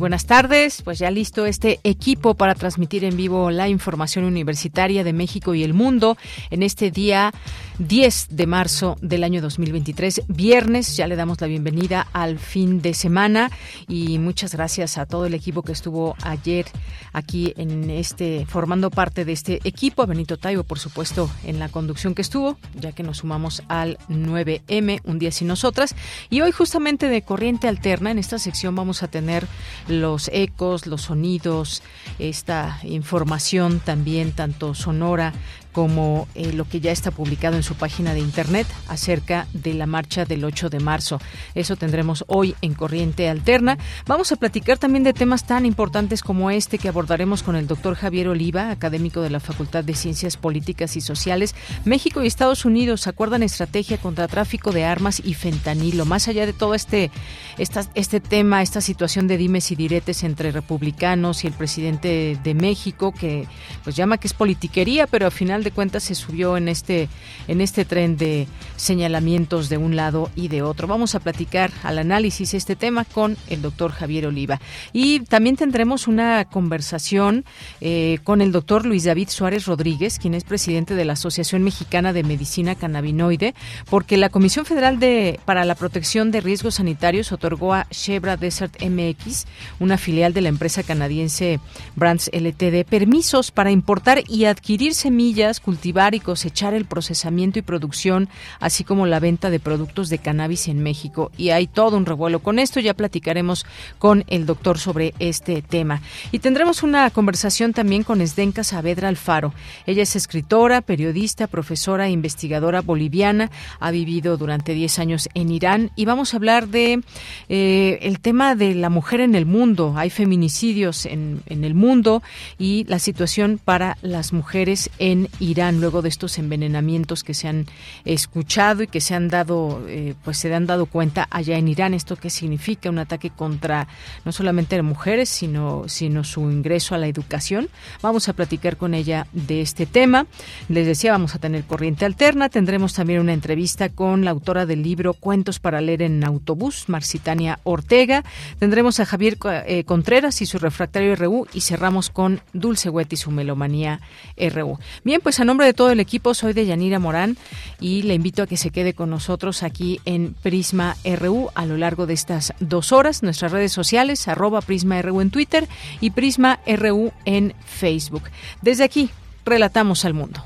Buenas tardes, pues ya listo este equipo para transmitir en vivo la información universitaria de México y el mundo en este día 10 de marzo del año 2023, viernes. Ya le damos la bienvenida al fin de semana y muchas gracias a todo el equipo que estuvo ayer aquí en este formando parte de este equipo, a Benito Taibo, por supuesto, en la conducción que estuvo, ya que nos sumamos al 9M, un día sin nosotras. Y hoy justamente de corriente alterna en esta sección vamos a tener los ecos, los sonidos, esta información también tanto sonora como eh, lo que ya está publicado en su página de internet acerca de la marcha del 8 de marzo. Eso tendremos hoy en Corriente Alterna. Vamos a platicar también de temas tan importantes como este que abordaremos con el doctor Javier Oliva, académico de la Facultad de Ciencias Políticas y Sociales. México y Estados Unidos acuerdan estrategia contra tráfico de armas y fentanilo. Más allá de todo este, este tema, esta situación de dimes y diretes entre republicanos y el presidente de México, que pues llama que es politiquería, pero al final de cuentas se subió en este, en este tren de señalamientos de un lado y de otro. Vamos a platicar al análisis este tema con el doctor Javier Oliva. Y también tendremos una conversación eh, con el doctor Luis David Suárez Rodríguez, quien es presidente de la Asociación Mexicana de Medicina Cannabinoide, porque la Comisión Federal de, para la Protección de Riesgos Sanitarios otorgó a Shebra Desert MX, una filial de la empresa canadiense Brands LTD, permisos para importar y adquirir semillas cultivar y cosechar el procesamiento y producción, así como la venta de productos de cannabis en México. Y hay todo un revuelo con esto. Ya platicaremos con el doctor sobre este tema. Y tendremos una conversación también con Esdenka Saavedra Alfaro. Ella es escritora, periodista, profesora e investigadora boliviana. Ha vivido durante 10 años en Irán y vamos a hablar de eh, el tema de la mujer en el mundo. Hay feminicidios en, en el mundo y la situación para las mujeres en Irán luego de estos envenenamientos que se han escuchado y que se han dado, eh, pues se han dado cuenta allá en Irán. Esto qué significa un ataque contra no solamente mujeres, sino, sino su ingreso a la educación. Vamos a platicar con ella de este tema. Les decía, vamos a tener corriente alterna. Tendremos también una entrevista con la autora del libro Cuentos para leer en autobús, Marcitania Ortega. Tendremos a Javier eh, Contreras y su refractario RU y cerramos con Dulce Huet y su melomanía RU. Bien, pues pues a nombre de todo el equipo soy de Yanira Morán y le invito a que se quede con nosotros aquí en Prisma RU a lo largo de estas dos horas. Nuestras redes sociales, arroba Prisma RU en Twitter y Prisma RU en Facebook. Desde aquí, relatamos al mundo.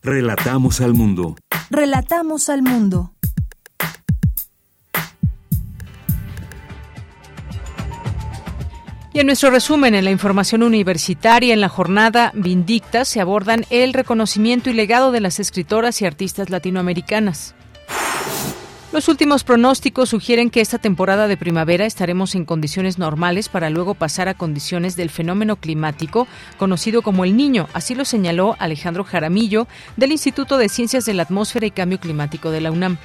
Relatamos al mundo. Relatamos al mundo. Y en nuestro resumen, en la información universitaria, en la jornada Vindicta, se abordan el reconocimiento y legado de las escritoras y artistas latinoamericanas. Los últimos pronósticos sugieren que esta temporada de primavera estaremos en condiciones normales para luego pasar a condiciones del fenómeno climático conocido como el niño. Así lo señaló Alejandro Jaramillo del Instituto de Ciencias de la Atmósfera y Cambio Climático de la UNAM.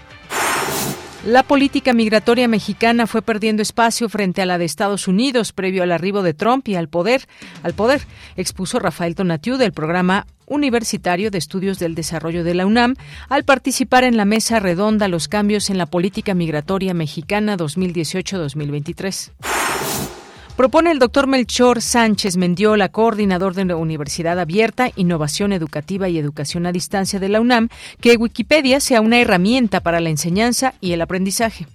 La política migratoria mexicana fue perdiendo espacio frente a la de Estados Unidos previo al arribo de Trump y al poder, al poder, expuso Rafael Tonatiu del programa Universitario de Estudios del Desarrollo de la UNAM al participar en la mesa redonda Los cambios en la política migratoria mexicana 2018-2023. Propone el doctor Melchor Sánchez Mendiola, coordinador de la Universidad Abierta, Innovación Educativa y Educación a Distancia de la UNAM, que Wikipedia sea una herramienta para la enseñanza y el aprendizaje.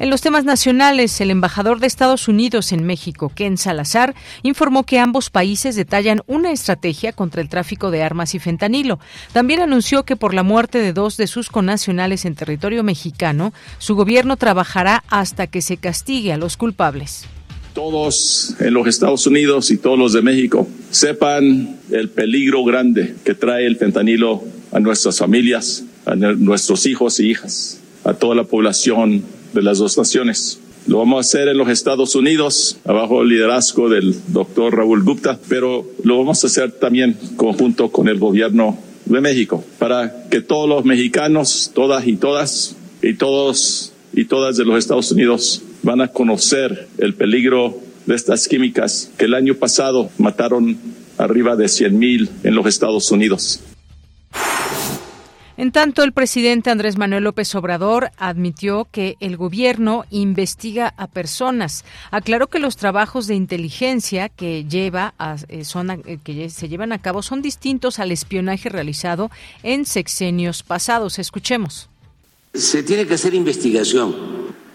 En los temas nacionales, el embajador de Estados Unidos en México, Ken Salazar, informó que ambos países detallan una estrategia contra el tráfico de armas y fentanilo. También anunció que por la muerte de dos de sus connacionales en territorio mexicano, su gobierno trabajará hasta que se castigue a los culpables. Todos en los Estados Unidos y todos los de México sepan el peligro grande que trae el fentanilo a nuestras familias, a nuestros hijos y hijas, a toda la población de las dos naciones. Lo vamos a hacer en los Estados Unidos, bajo el liderazgo del doctor Raúl Gupta, pero lo vamos a hacer también conjunto con el gobierno de México, para que todos los mexicanos, todas y todas, y todos y todas de los Estados Unidos van a conocer el peligro de estas químicas que el año pasado mataron arriba de 100 mil en los Estados Unidos. En tanto, el presidente Andrés Manuel López Obrador admitió que el gobierno investiga a personas. Aclaró que los trabajos de inteligencia que lleva eh, son, eh, que se llevan a cabo son distintos al espionaje realizado en sexenios pasados. Escuchemos. Se tiene que hacer investigación,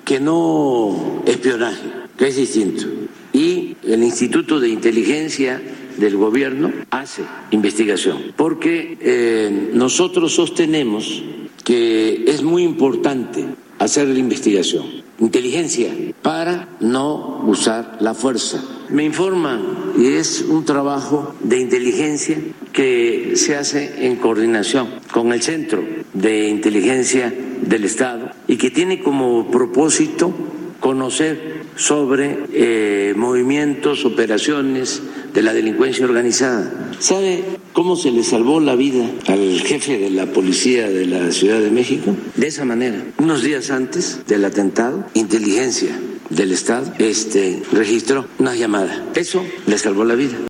que no espionaje, que es distinto. Y el Instituto de Inteligencia del gobierno hace investigación, porque eh, nosotros sostenemos que es muy importante hacer la investigación, inteligencia, para no usar la fuerza. Me informan y es un trabajo de inteligencia que se hace en coordinación con el Centro de Inteligencia del Estado y que tiene como propósito conocer sobre eh, movimientos, operaciones de la delincuencia organizada. ¿Sabe cómo se le salvó la vida al jefe de la policía de la Ciudad de México? De esa manera. Unos días antes del atentado, inteligencia del Estado este, registró una llamada. Eso le salvó la vida.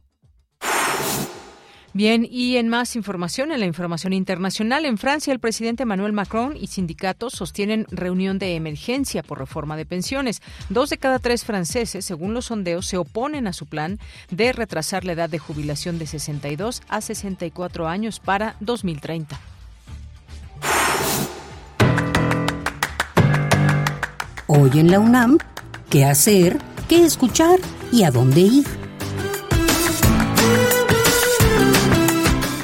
Bien, y en más información, en la información internacional, en Francia el presidente Emmanuel Macron y sindicatos sostienen reunión de emergencia por reforma de pensiones. Dos de cada tres franceses, según los sondeos, se oponen a su plan de retrasar la edad de jubilación de 62 a 64 años para 2030. Hoy en la UNAM, ¿qué hacer? ¿Qué escuchar? ¿Y a dónde ir?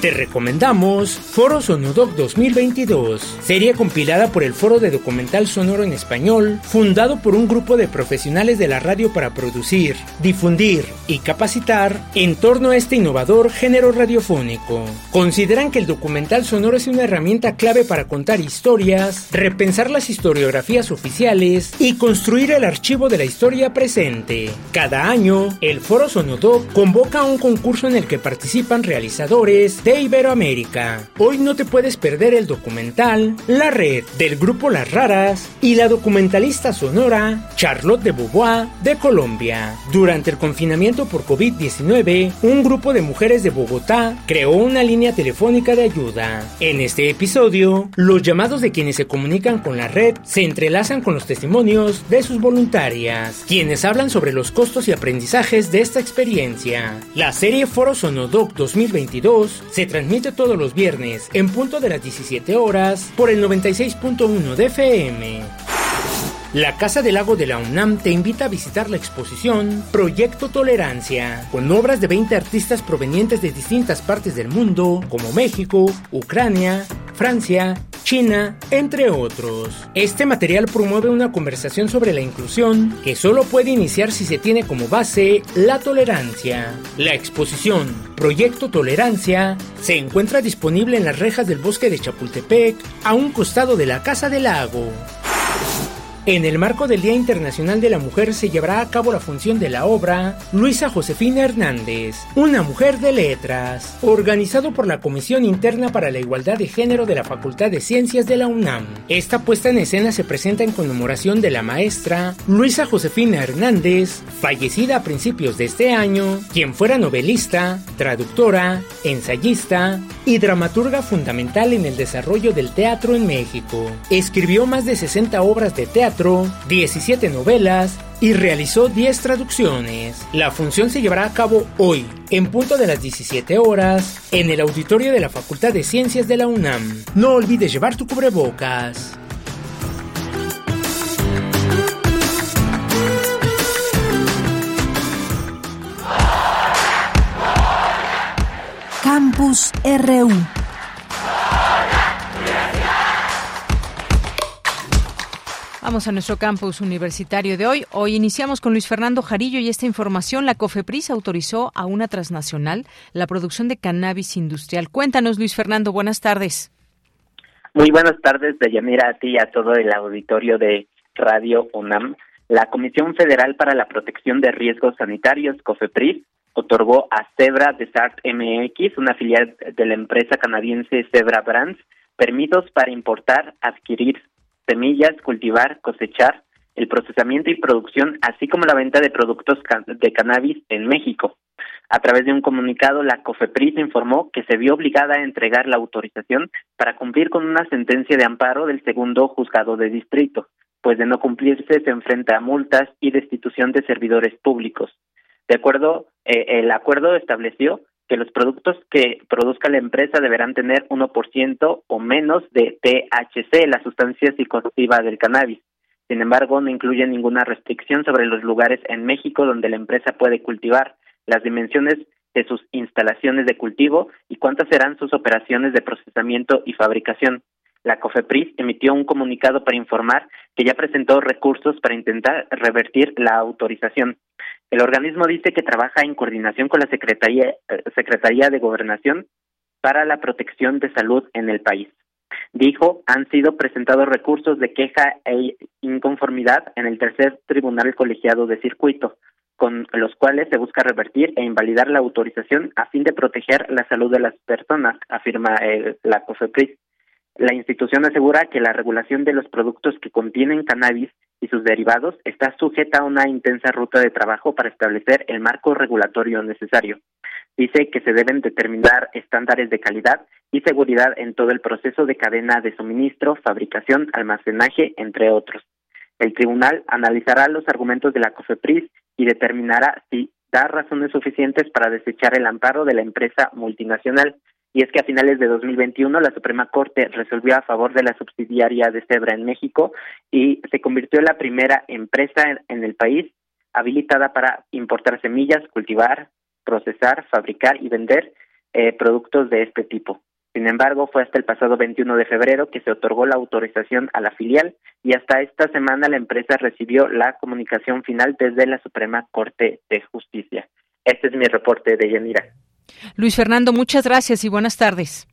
Te recomendamos Foro Sonodoc 2022, serie compilada por el Foro de Documental Sonoro en Español, fundado por un grupo de profesionales de la radio para producir, difundir y capacitar en torno a este innovador género radiofónico. Consideran que el documental sonoro es una herramienta clave para contar historias, repensar las historiografías oficiales y construir el archivo de la historia presente. Cada año, el Foro Sonodoc convoca un concurso en el que participan realizadores de Iberoamérica. Hoy no te puedes perder el documental La Red del grupo Las Raras y la documentalista sonora Charlotte de Beauvoir de Colombia. Durante el confinamiento por COVID-19, un grupo de mujeres de Bogotá creó una línea telefónica de ayuda. En este episodio, los llamados de quienes se comunican con la red se entrelazan con los testimonios de sus voluntarias, quienes hablan sobre los costos y aprendizajes de esta experiencia. La serie Foro Sonodoc 2022 se transmite todos los viernes en punto de las 17 horas por el 96.1 de FM. La Casa del Lago de la UNAM te invita a visitar la exposición Proyecto Tolerancia, con obras de 20 artistas provenientes de distintas partes del mundo, como México, Ucrania, Francia, China, entre otros. Este material promueve una conversación sobre la inclusión que solo puede iniciar si se tiene como base la tolerancia. La exposición Proyecto Tolerancia se encuentra disponible en las rejas del bosque de Chapultepec, a un costado de la Casa del Lago. En el marco del Día Internacional de la Mujer se llevará a cabo la función de la obra Luisa Josefina Hernández, una mujer de letras, organizado por la Comisión Interna para la Igualdad de Género de la Facultad de Ciencias de la UNAM. Esta puesta en escena se presenta en conmemoración de la maestra Luisa Josefina Hernández, fallecida a principios de este año, quien fuera novelista, traductora, ensayista y dramaturga fundamental en el desarrollo del teatro en México. Escribió más de 60 obras de teatro teatro, 17 novelas y realizó 10 traducciones. La función se llevará a cabo hoy, en punto de las 17 horas, en el auditorio de la Facultad de Ciencias de la UNAM. No olvides llevar tu cubrebocas. Campus RU Vamos a nuestro campus universitario de hoy. Hoy iniciamos con Luis Fernando Jarillo y esta información. La COFEPRIS autorizó a una transnacional la producción de cannabis industrial. Cuéntanos, Luis Fernando, buenas tardes. Muy buenas tardes, Deyanira, a ti y a todo el auditorio de Radio UNAM. La Comisión Federal para la Protección de Riesgos Sanitarios, COFEPRIS, otorgó a Zebra Desart MX, una filial de la empresa canadiense Zebra Brands, permisos para importar, adquirir semillas, cultivar, cosechar, el procesamiento y producción, así como la venta de productos de cannabis en México. A través de un comunicado, la COFEPRIS informó que se vio obligada a entregar la autorización para cumplir con una sentencia de amparo del segundo juzgado de distrito, pues de no cumplirse se enfrenta a multas y destitución de servidores públicos. De acuerdo, eh, el acuerdo estableció que los productos que produzca la empresa deberán tener 1% o menos de THC, la sustancia psicoactiva del cannabis. Sin embargo, no incluye ninguna restricción sobre los lugares en México donde la empresa puede cultivar, las dimensiones de sus instalaciones de cultivo y cuántas serán sus operaciones de procesamiento y fabricación. La COFEPRIS emitió un comunicado para informar que ya presentó recursos para intentar revertir la autorización. El organismo dice que trabaja en coordinación con la Secretaría, eh, Secretaría de Gobernación para la protección de salud en el país. Dijo, han sido presentados recursos de queja e inconformidad en el tercer tribunal colegiado de circuito, con los cuales se busca revertir e invalidar la autorización a fin de proteger la salud de las personas, afirma la COFEPRIS. La institución asegura que la regulación de los productos que contienen cannabis y sus derivados está sujeta a una intensa ruta de trabajo para establecer el marco regulatorio necesario. Dice que se deben determinar estándares de calidad y seguridad en todo el proceso de cadena de suministro, fabricación, almacenaje, entre otros. El tribunal analizará los argumentos de la COFEPRIS y determinará si da razones suficientes para desechar el amparo de la empresa multinacional y es que a finales de 2021 la Suprema Corte resolvió a favor de la subsidiaria de Cebra en México y se convirtió en la primera empresa en, el país habilitada para importar semillas, cultivar, procesar, fabricar y vender eh, productos de este tipo. Sin embargo, fue hasta el pasado 21 de febrero que se otorgó la autorización a la filial y hasta esta semana la empresa recibió la comunicación final desde la Suprema Corte de Justicia. Este es mi reporte de Yanira. Luis Fernando, muchas gracias y buenas tardes.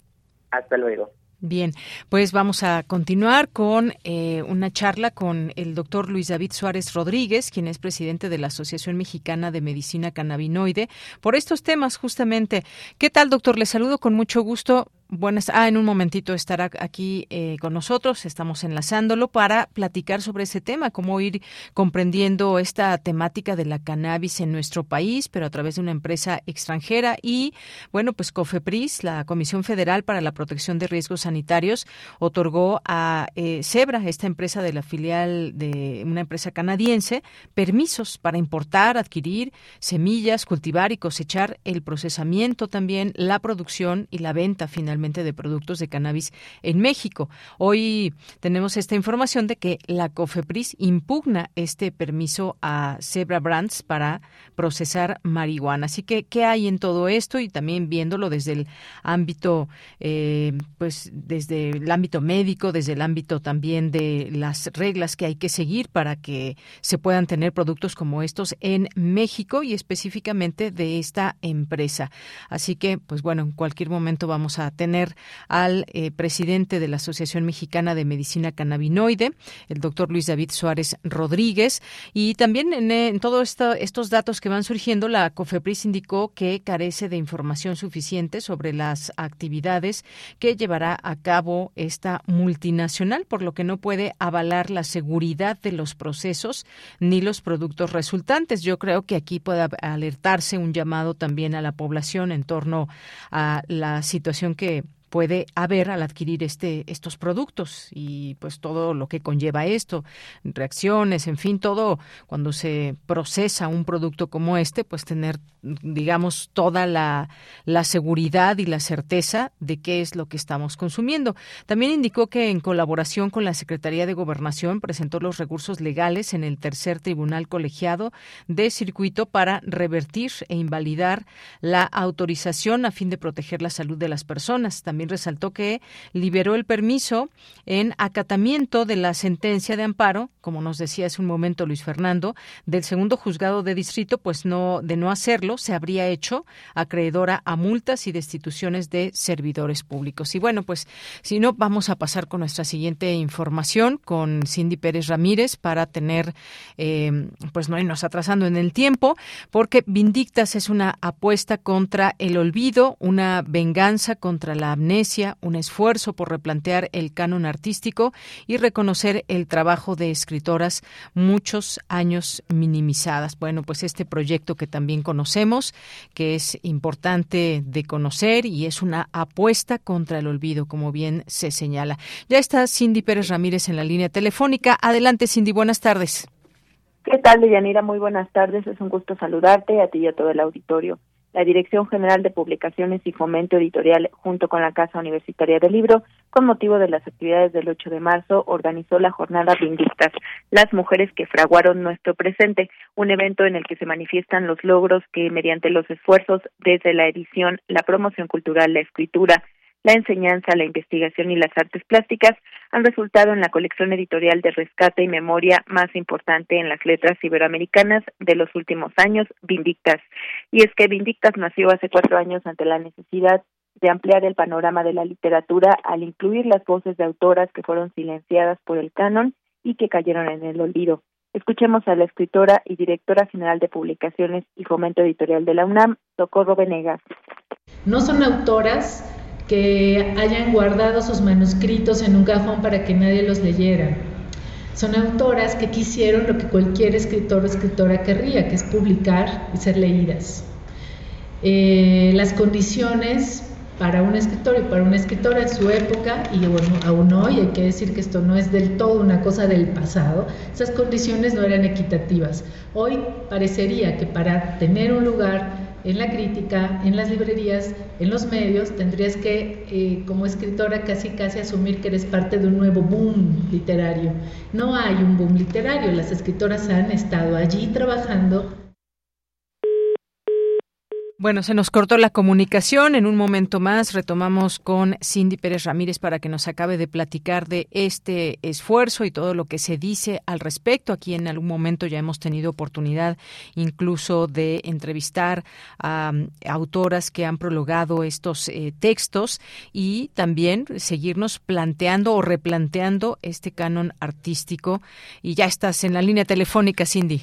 Hasta luego. Bien, pues vamos a continuar con eh, una charla con el doctor Luis David Suárez Rodríguez, quien es presidente de la Asociación Mexicana de Medicina Cannabinoide, por estos temas justamente. ¿Qué tal, doctor? Le saludo con mucho gusto. Buenas. Ah, en un momentito estará aquí eh, con nosotros. Estamos enlazándolo para platicar sobre ese tema, cómo ir comprendiendo esta temática de la cannabis en nuestro país, pero a través de una empresa extranjera. Y bueno, pues COFEPRIS, la Comisión Federal para la Protección de Riesgos Sanitarios, otorgó a eh, Zebra, esta empresa de la filial de una empresa canadiense, permisos para importar, adquirir semillas, cultivar y cosechar el procesamiento también, la producción y la venta finalmente de productos de cannabis en México. Hoy tenemos esta información de que la COFEPRIS impugna este permiso a Zebra Brands para procesar marihuana. Así que, ¿qué hay en todo esto? Y también viéndolo desde el ámbito, eh, pues desde el ámbito médico, desde el ámbito también de las reglas que hay que seguir para que se puedan tener productos como estos en México y específicamente de esta empresa. Así que, pues bueno, en cualquier momento vamos a tener al eh, presidente de la Asociación Mexicana de Medicina Cannabinoide, el doctor Luis David Suárez Rodríguez. Y también en, todos estos datos que van surgiendo, la COFEPRIS indicó que carece de información suficiente sobre las actividades que llevará a cabo esta multinacional, por lo que no puede avalar la seguridad de los procesos ni los productos resultantes. Yo creo que aquí puede alertarse un llamado también a la población en torno a la situación que puede haber al adquirir este estos productos y pues todo lo que conlleva esto, reacciones, en fin, todo cuando se procesa un producto como este, pues tener digamos toda la, la seguridad y la certeza de qué es lo que estamos consumiendo. También indicó que en colaboración con la Secretaría de Gobernación presentó los recursos legales en el tercer tribunal colegiado de circuito para revertir e invalidar la autorización a fin de proteger la salud de las personas. También resaltó que liberó el permiso en acatamiento de la sentencia de amparo, como nos decía hace un momento Luis Fernando, del segundo juzgado de distrito, pues no de no hacerlo se habría hecho acreedora a multas y destituciones de servidores públicos. Y bueno, pues si no vamos a pasar con nuestra siguiente información con Cindy Pérez Ramírez para tener eh, pues no irnos atrasando en el tiempo, porque Vindictas es una apuesta contra el olvido, una venganza contra la un esfuerzo por replantear el canon artístico y reconocer el trabajo de escritoras muchos años minimizadas. Bueno, pues este proyecto que también conocemos, que es importante de conocer y es una apuesta contra el olvido, como bien se señala. Ya está Cindy Pérez Ramírez en la línea telefónica. Adelante, Cindy, buenas tardes. ¿Qué tal, Deyanira? Muy buenas tardes. Es un gusto saludarte a ti y a todo el auditorio. La Dirección General de Publicaciones y Fomento Editorial, junto con la Casa Universitaria del Libro, con motivo de las actividades del 8 de marzo, organizó la jornada Vindictas, las mujeres que fraguaron nuestro presente, un evento en el que se manifiestan los logros que, mediante los esfuerzos desde la edición, la promoción cultural, la escritura, la enseñanza, la investigación y las artes plásticas han resultado en la colección editorial de rescate y memoria más importante en las letras iberoamericanas de los últimos años, Vindictas. Y es que Vindictas nació hace cuatro años ante la necesidad de ampliar el panorama de la literatura al incluir las voces de autoras que fueron silenciadas por el canon y que cayeron en el olvido. Escuchemos a la escritora y directora general de publicaciones y fomento editorial de la UNAM, Socorro Venegas. No son autoras que hayan guardado sus manuscritos en un cajón para que nadie los leyera. Son autoras que quisieron lo que cualquier escritor o escritora querría, que es publicar y ser leídas. Eh, las condiciones para un escritor y para una escritora en su época, y bueno, aún hoy hay que decir que esto no es del todo una cosa del pasado, esas condiciones no eran equitativas. Hoy parecería que para tener un lugar en la crítica, en las librerías, en los medios, tendrías que, eh, como escritora, casi casi asumir que eres parte de un nuevo boom literario. No hay un boom literario, las escritoras han estado allí trabajando bueno, se nos cortó la comunicación. En un momento más retomamos con Cindy Pérez Ramírez para que nos acabe de platicar de este esfuerzo y todo lo que se dice al respecto. Aquí en algún momento ya hemos tenido oportunidad incluso de entrevistar a, um, autoras que han prologado estos eh, textos y también seguirnos planteando o replanteando este canon artístico. Y ya estás en la línea telefónica, Cindy.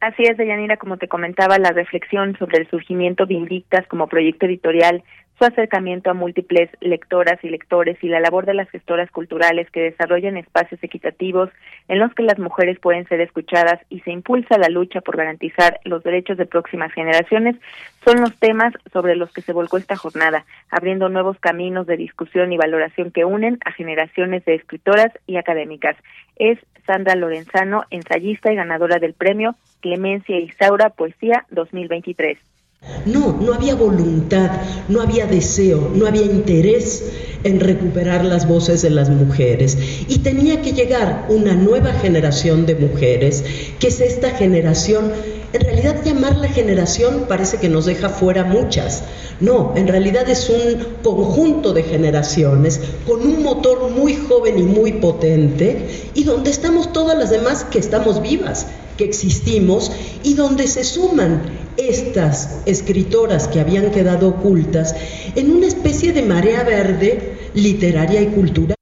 Así es, Deyanira, como te comentaba, la reflexión sobre el surgimiento de Invictas como proyecto editorial, su acercamiento a múltiples lectoras y lectores y la labor de las gestoras culturales que desarrollan espacios equitativos en los que las mujeres pueden ser escuchadas y se impulsa la lucha por garantizar los derechos de próximas generaciones son los temas sobre los que se volcó esta jornada, abriendo nuevos caminos de discusión y valoración que unen a generaciones de escritoras y académicas. Es Sandra Lorenzano, ensayista y ganadora del premio Clemencia Isaura Poesía 2023. No, no había voluntad, no había deseo, no había interés en recuperar las voces de las mujeres. Y tenía que llegar una nueva generación de mujeres, que es esta generación, en realidad llamarla generación parece que nos deja fuera muchas. No, en realidad es un conjunto de generaciones con un motor muy joven y muy potente y donde estamos todas las demás que estamos vivas que existimos y donde se suman estas escritoras que habían quedado ocultas en una especie de marea verde literaria y cultural.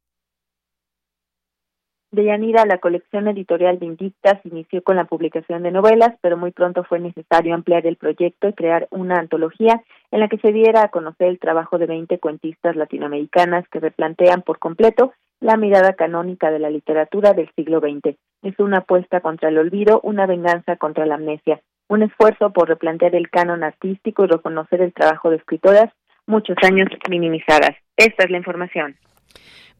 Deyanira, la colección editorial de Indictas inició con la publicación de novelas, pero muy pronto fue necesario ampliar el proyecto y crear una antología en la que se diera a conocer el trabajo de 20 cuentistas latinoamericanas que replantean por completo la mirada canónica de la literatura del siglo XX. Es una apuesta contra el olvido, una venganza contra la amnesia, un esfuerzo por replantear el canon artístico y reconocer el trabajo de escritoras muchos años minimizadas. Esta es la información.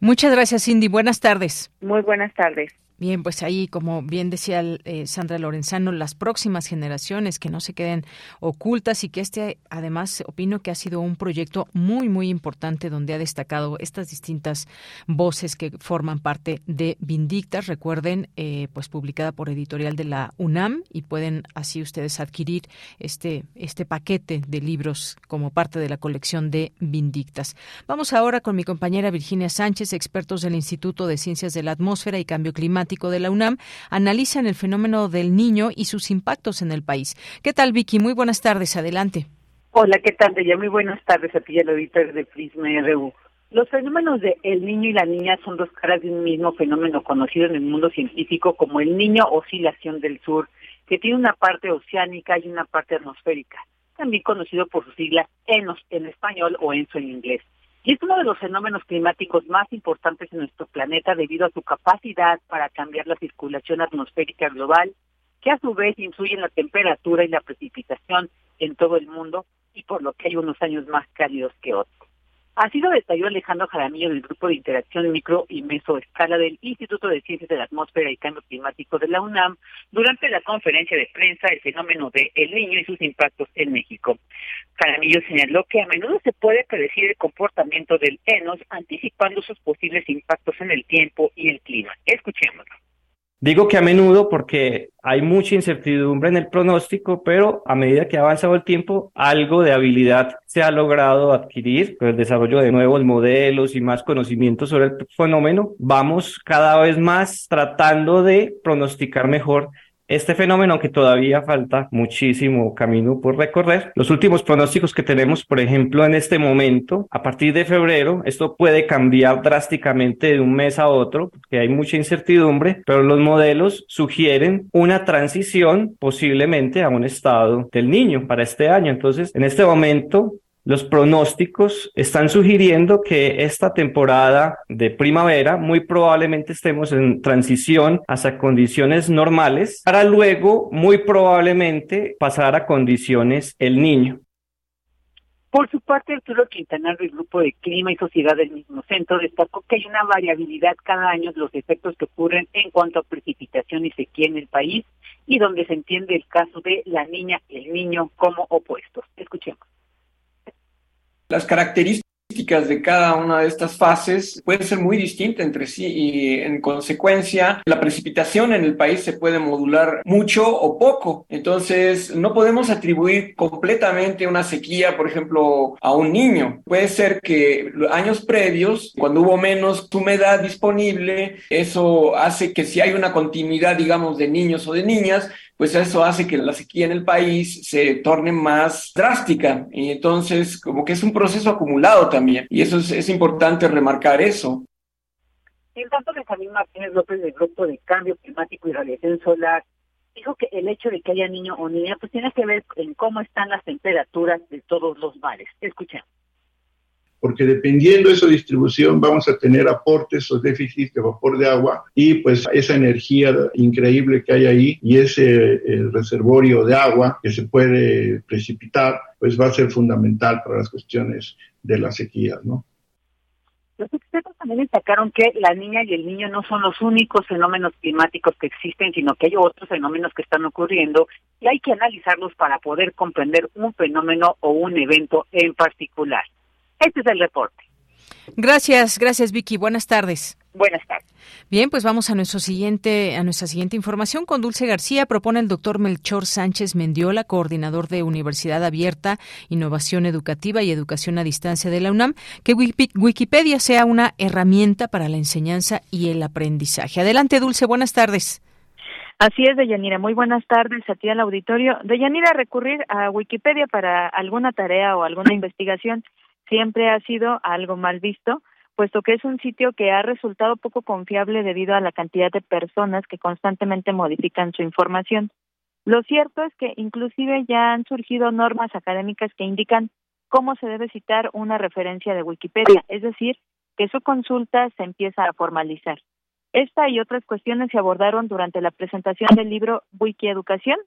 Muchas gracias, Cindy. Buenas tardes. Muy buenas tardes. Bien, pues ahí, como bien decía eh, Sandra Lorenzano, las próximas generaciones que no se queden ocultas y que este, además, opino que ha sido un proyecto muy, muy importante donde ha destacado estas distintas voces que forman parte de Vindictas. Recuerden, eh, pues publicada por editorial de la UNAM y pueden así ustedes adquirir este, este paquete de libros como parte de la colección de Vindictas. Vamos ahora con mi compañera Virginia Sánchez, expertos del Instituto de Ciencias de la Atmósfera y Cambio Climático de la UNAM analizan el fenómeno del niño y sus impactos en el país. ¿Qué tal, Vicky? Muy buenas tardes. Adelante. Hola, ¿qué tal? Ya muy buenas tardes a ti y auditor de Prisma RU. Los fenómenos de el niño y la niña son dos caras de un mismo fenómeno conocido en el mundo científico como el niño oscilación del sur, que tiene una parte oceánica y una parte atmosférica, también conocido por sus siglas ENOS en español o ENSO en inglés. Y es uno de los fenómenos climáticos más importantes en nuestro planeta debido a su capacidad para cambiar la circulación atmosférica global, que a su vez influye en la temperatura y la precipitación en todo el mundo y por lo que hay unos años más cálidos que otros. Así lo detalló Alejandro Jaramillo del Grupo de Interacción Micro y Mesoescala del Instituto de Ciencias de la Atmósfera y Cambio Climático de la UNAM durante la conferencia de prensa El fenómeno de El Niño y sus impactos en México. Jaramillo señaló que a menudo se puede predecir el comportamiento del ENOS anticipando sus posibles impactos en el tiempo y el clima. Escuchémoslo. Digo que a menudo porque hay mucha incertidumbre en el pronóstico, pero a medida que ha avanzado el tiempo, algo de habilidad se ha logrado adquirir con el desarrollo de nuevos modelos y más conocimiento sobre el fenómeno. Vamos cada vez más tratando de pronosticar mejor este fenómeno, aunque todavía falta muchísimo camino por recorrer, los últimos pronósticos que tenemos, por ejemplo, en este momento, a partir de febrero, esto puede cambiar drásticamente de un mes a otro, porque hay mucha incertidumbre, pero los modelos sugieren una transición posiblemente a un estado del niño para este año. Entonces, en este momento, los pronósticos están sugiriendo que esta temporada de primavera muy probablemente estemos en transición hacia condiciones normales para luego muy probablemente pasar a condiciones el niño. Por su parte, Arturo Quintanar del Grupo de Clima y Sociedad del mismo centro destacó que hay una variabilidad cada año de los efectos que ocurren en cuanto a precipitación y sequía en el país y donde se entiende el caso de la niña y el niño como opuestos. Escuchemos. Las características de cada una de estas fases pueden ser muy distintas entre sí y en consecuencia la precipitación en el país se puede modular mucho o poco. Entonces no podemos atribuir completamente una sequía, por ejemplo, a un niño. Puede ser que años previos, cuando hubo menos humedad disponible, eso hace que si hay una continuidad, digamos, de niños o de niñas, pues eso hace que la sequía en el país se torne más drástica. Y entonces, como que es un proceso acumulado también. Y eso es, importante remarcar eso. En tanto, Benjamín Martínez López del Grupo de Cambio Climático y Radiación Solar dijo que el hecho de que haya niño o niña pues tiene que ver en cómo están las temperaturas de todos los mares. Escuchemos porque dependiendo de esa distribución vamos a tener aportes o déficits de vapor de agua y pues esa energía increíble que hay ahí y ese reservorio de agua que se puede precipitar pues va a ser fundamental para las cuestiones de las sequías, ¿no? Los expertos también destacaron que la niña y el niño no son los únicos fenómenos climáticos que existen, sino que hay otros fenómenos que están ocurriendo y hay que analizarlos para poder comprender un fenómeno o un evento en particular. Este es el reporte. Gracias, gracias Vicky. Buenas tardes. Buenas tardes. Bien, pues vamos a nuestro siguiente, a nuestra siguiente información. Con Dulce García propone el doctor Melchor Sánchez Mendiola, coordinador de Universidad Abierta, Innovación Educativa y Educación a Distancia de la UNAM, que Wikipedia sea una herramienta para la enseñanza y el aprendizaje. Adelante, Dulce, buenas tardes. Así es, Deyanira. Muy buenas tardes a ti al auditorio. Deyanira, recurrir a Wikipedia para alguna tarea o alguna investigación siempre ha sido algo mal visto, puesto que es un sitio que ha resultado poco confiable debido a la cantidad de personas que constantemente modifican su información. Lo cierto es que inclusive ya han surgido normas académicas que indican cómo se debe citar una referencia de Wikipedia, es decir, que su consulta se empieza a formalizar. Esta y otras cuestiones se abordaron durante la presentación del libro Wikieducación,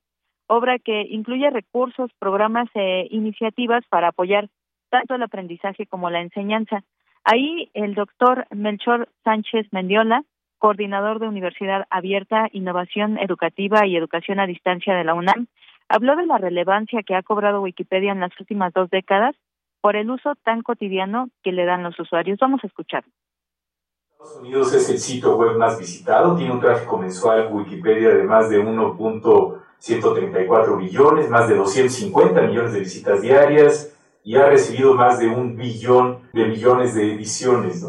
obra que incluye recursos, programas e iniciativas para apoyar tanto el aprendizaje como la enseñanza. Ahí el doctor Melchor Sánchez Mendiola, coordinador de Universidad Abierta, Innovación Educativa y Educación a Distancia de la UNAM, habló de la relevancia que ha cobrado Wikipedia en las últimas dos décadas por el uso tan cotidiano que le dan los usuarios. Vamos a escuchar. Estados Unidos es el sitio web más visitado, tiene un tráfico mensual Wikipedia de más de 1.134 billones, más de 250 millones de visitas diarias y ha recibido más de un billón de millones de ediciones.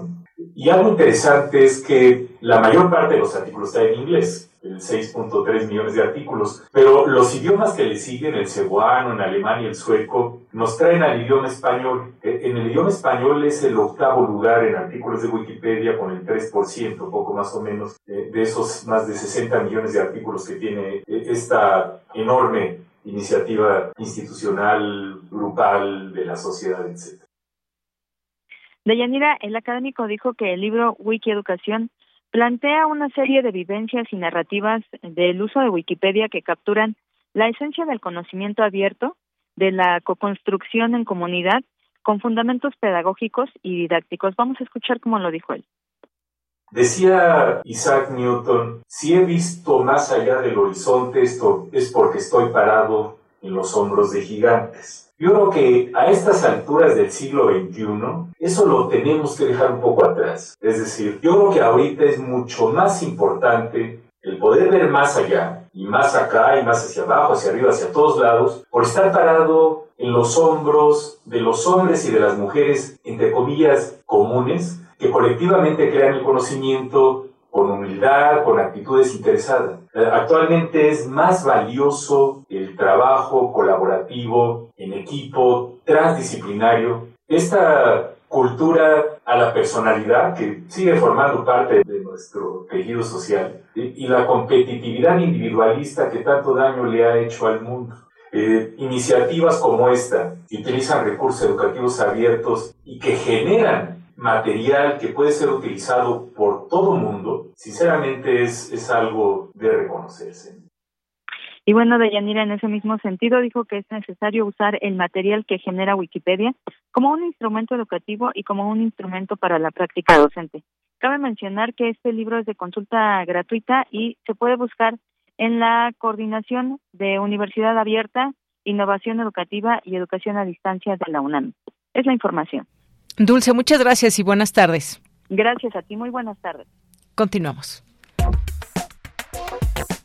Y algo interesante es que la mayor parte de los artículos está en inglés el 6.3 millones de artículos, pero los idiomas que le siguen, el cebuano, en Alemania, el sueco, nos traen al idioma español. E, en el idioma español es el octavo lugar en artículos de Wikipedia con el 3%, poco más o menos, de esos más de 60 millones de artículos que tiene e, esta enorme iniciativa institucional, grupal, de la sociedad, etc. Deyanira, el académico dijo que el libro Wiki Educación plantea una serie de vivencias y narrativas del uso de Wikipedia que capturan la esencia del conocimiento abierto, de la co-construcción en comunidad, con fundamentos pedagógicos y didácticos. Vamos a escuchar cómo lo dijo él. Decía Isaac Newton, si he visto más allá del horizonte, esto es porque estoy parado en los hombros de gigantes. Yo creo que a estas alturas del siglo XXI, eso lo tenemos que dejar un poco atrás. Es decir, yo creo que ahorita es mucho más importante el poder ver más allá, y más acá, y más hacia abajo, hacia arriba, hacia todos lados, por estar parado en los hombros de los hombres y de las mujeres, entre comillas, comunes, que colectivamente crean el conocimiento con humildad, con actitudes interesadas. Eh, actualmente es más valioso el trabajo colaborativo en equipo, transdisciplinario. Esta cultura a la personalidad que sigue formando parte de nuestro tejido social y, la competitividad individualista que tanto daño le ha hecho al mundo. Eh, iniciativas como esta que utilizan recursos educativos abiertos y que generan material que puede ser utilizado por todo mundo, sinceramente es, es algo de reconocerse. Y bueno, Deyanira, en ese mismo sentido, dijo que es necesario usar el material que genera Wikipedia como un instrumento educativo y como un instrumento para la práctica docente. Cabe mencionar que este libro es de consulta gratuita y se puede buscar en la coordinación de Universidad Abierta, Innovación Educativa y Educación a Distancia de la UNAM. Es la información. Dulce, muchas gracias y buenas tardes. Gracias a ti, muy buenas tardes. Continuamos.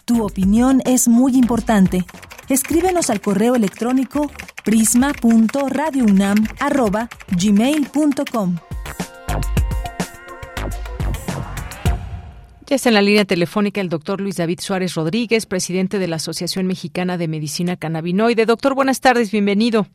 Tu opinión es muy importante. Escríbenos al correo electrónico prisma.radiounam@gmail.com. Ya está en la línea telefónica el doctor Luis David Suárez Rodríguez, presidente de la Asociación Mexicana de Medicina Cannabinoide. Doctor, buenas tardes, bienvenido.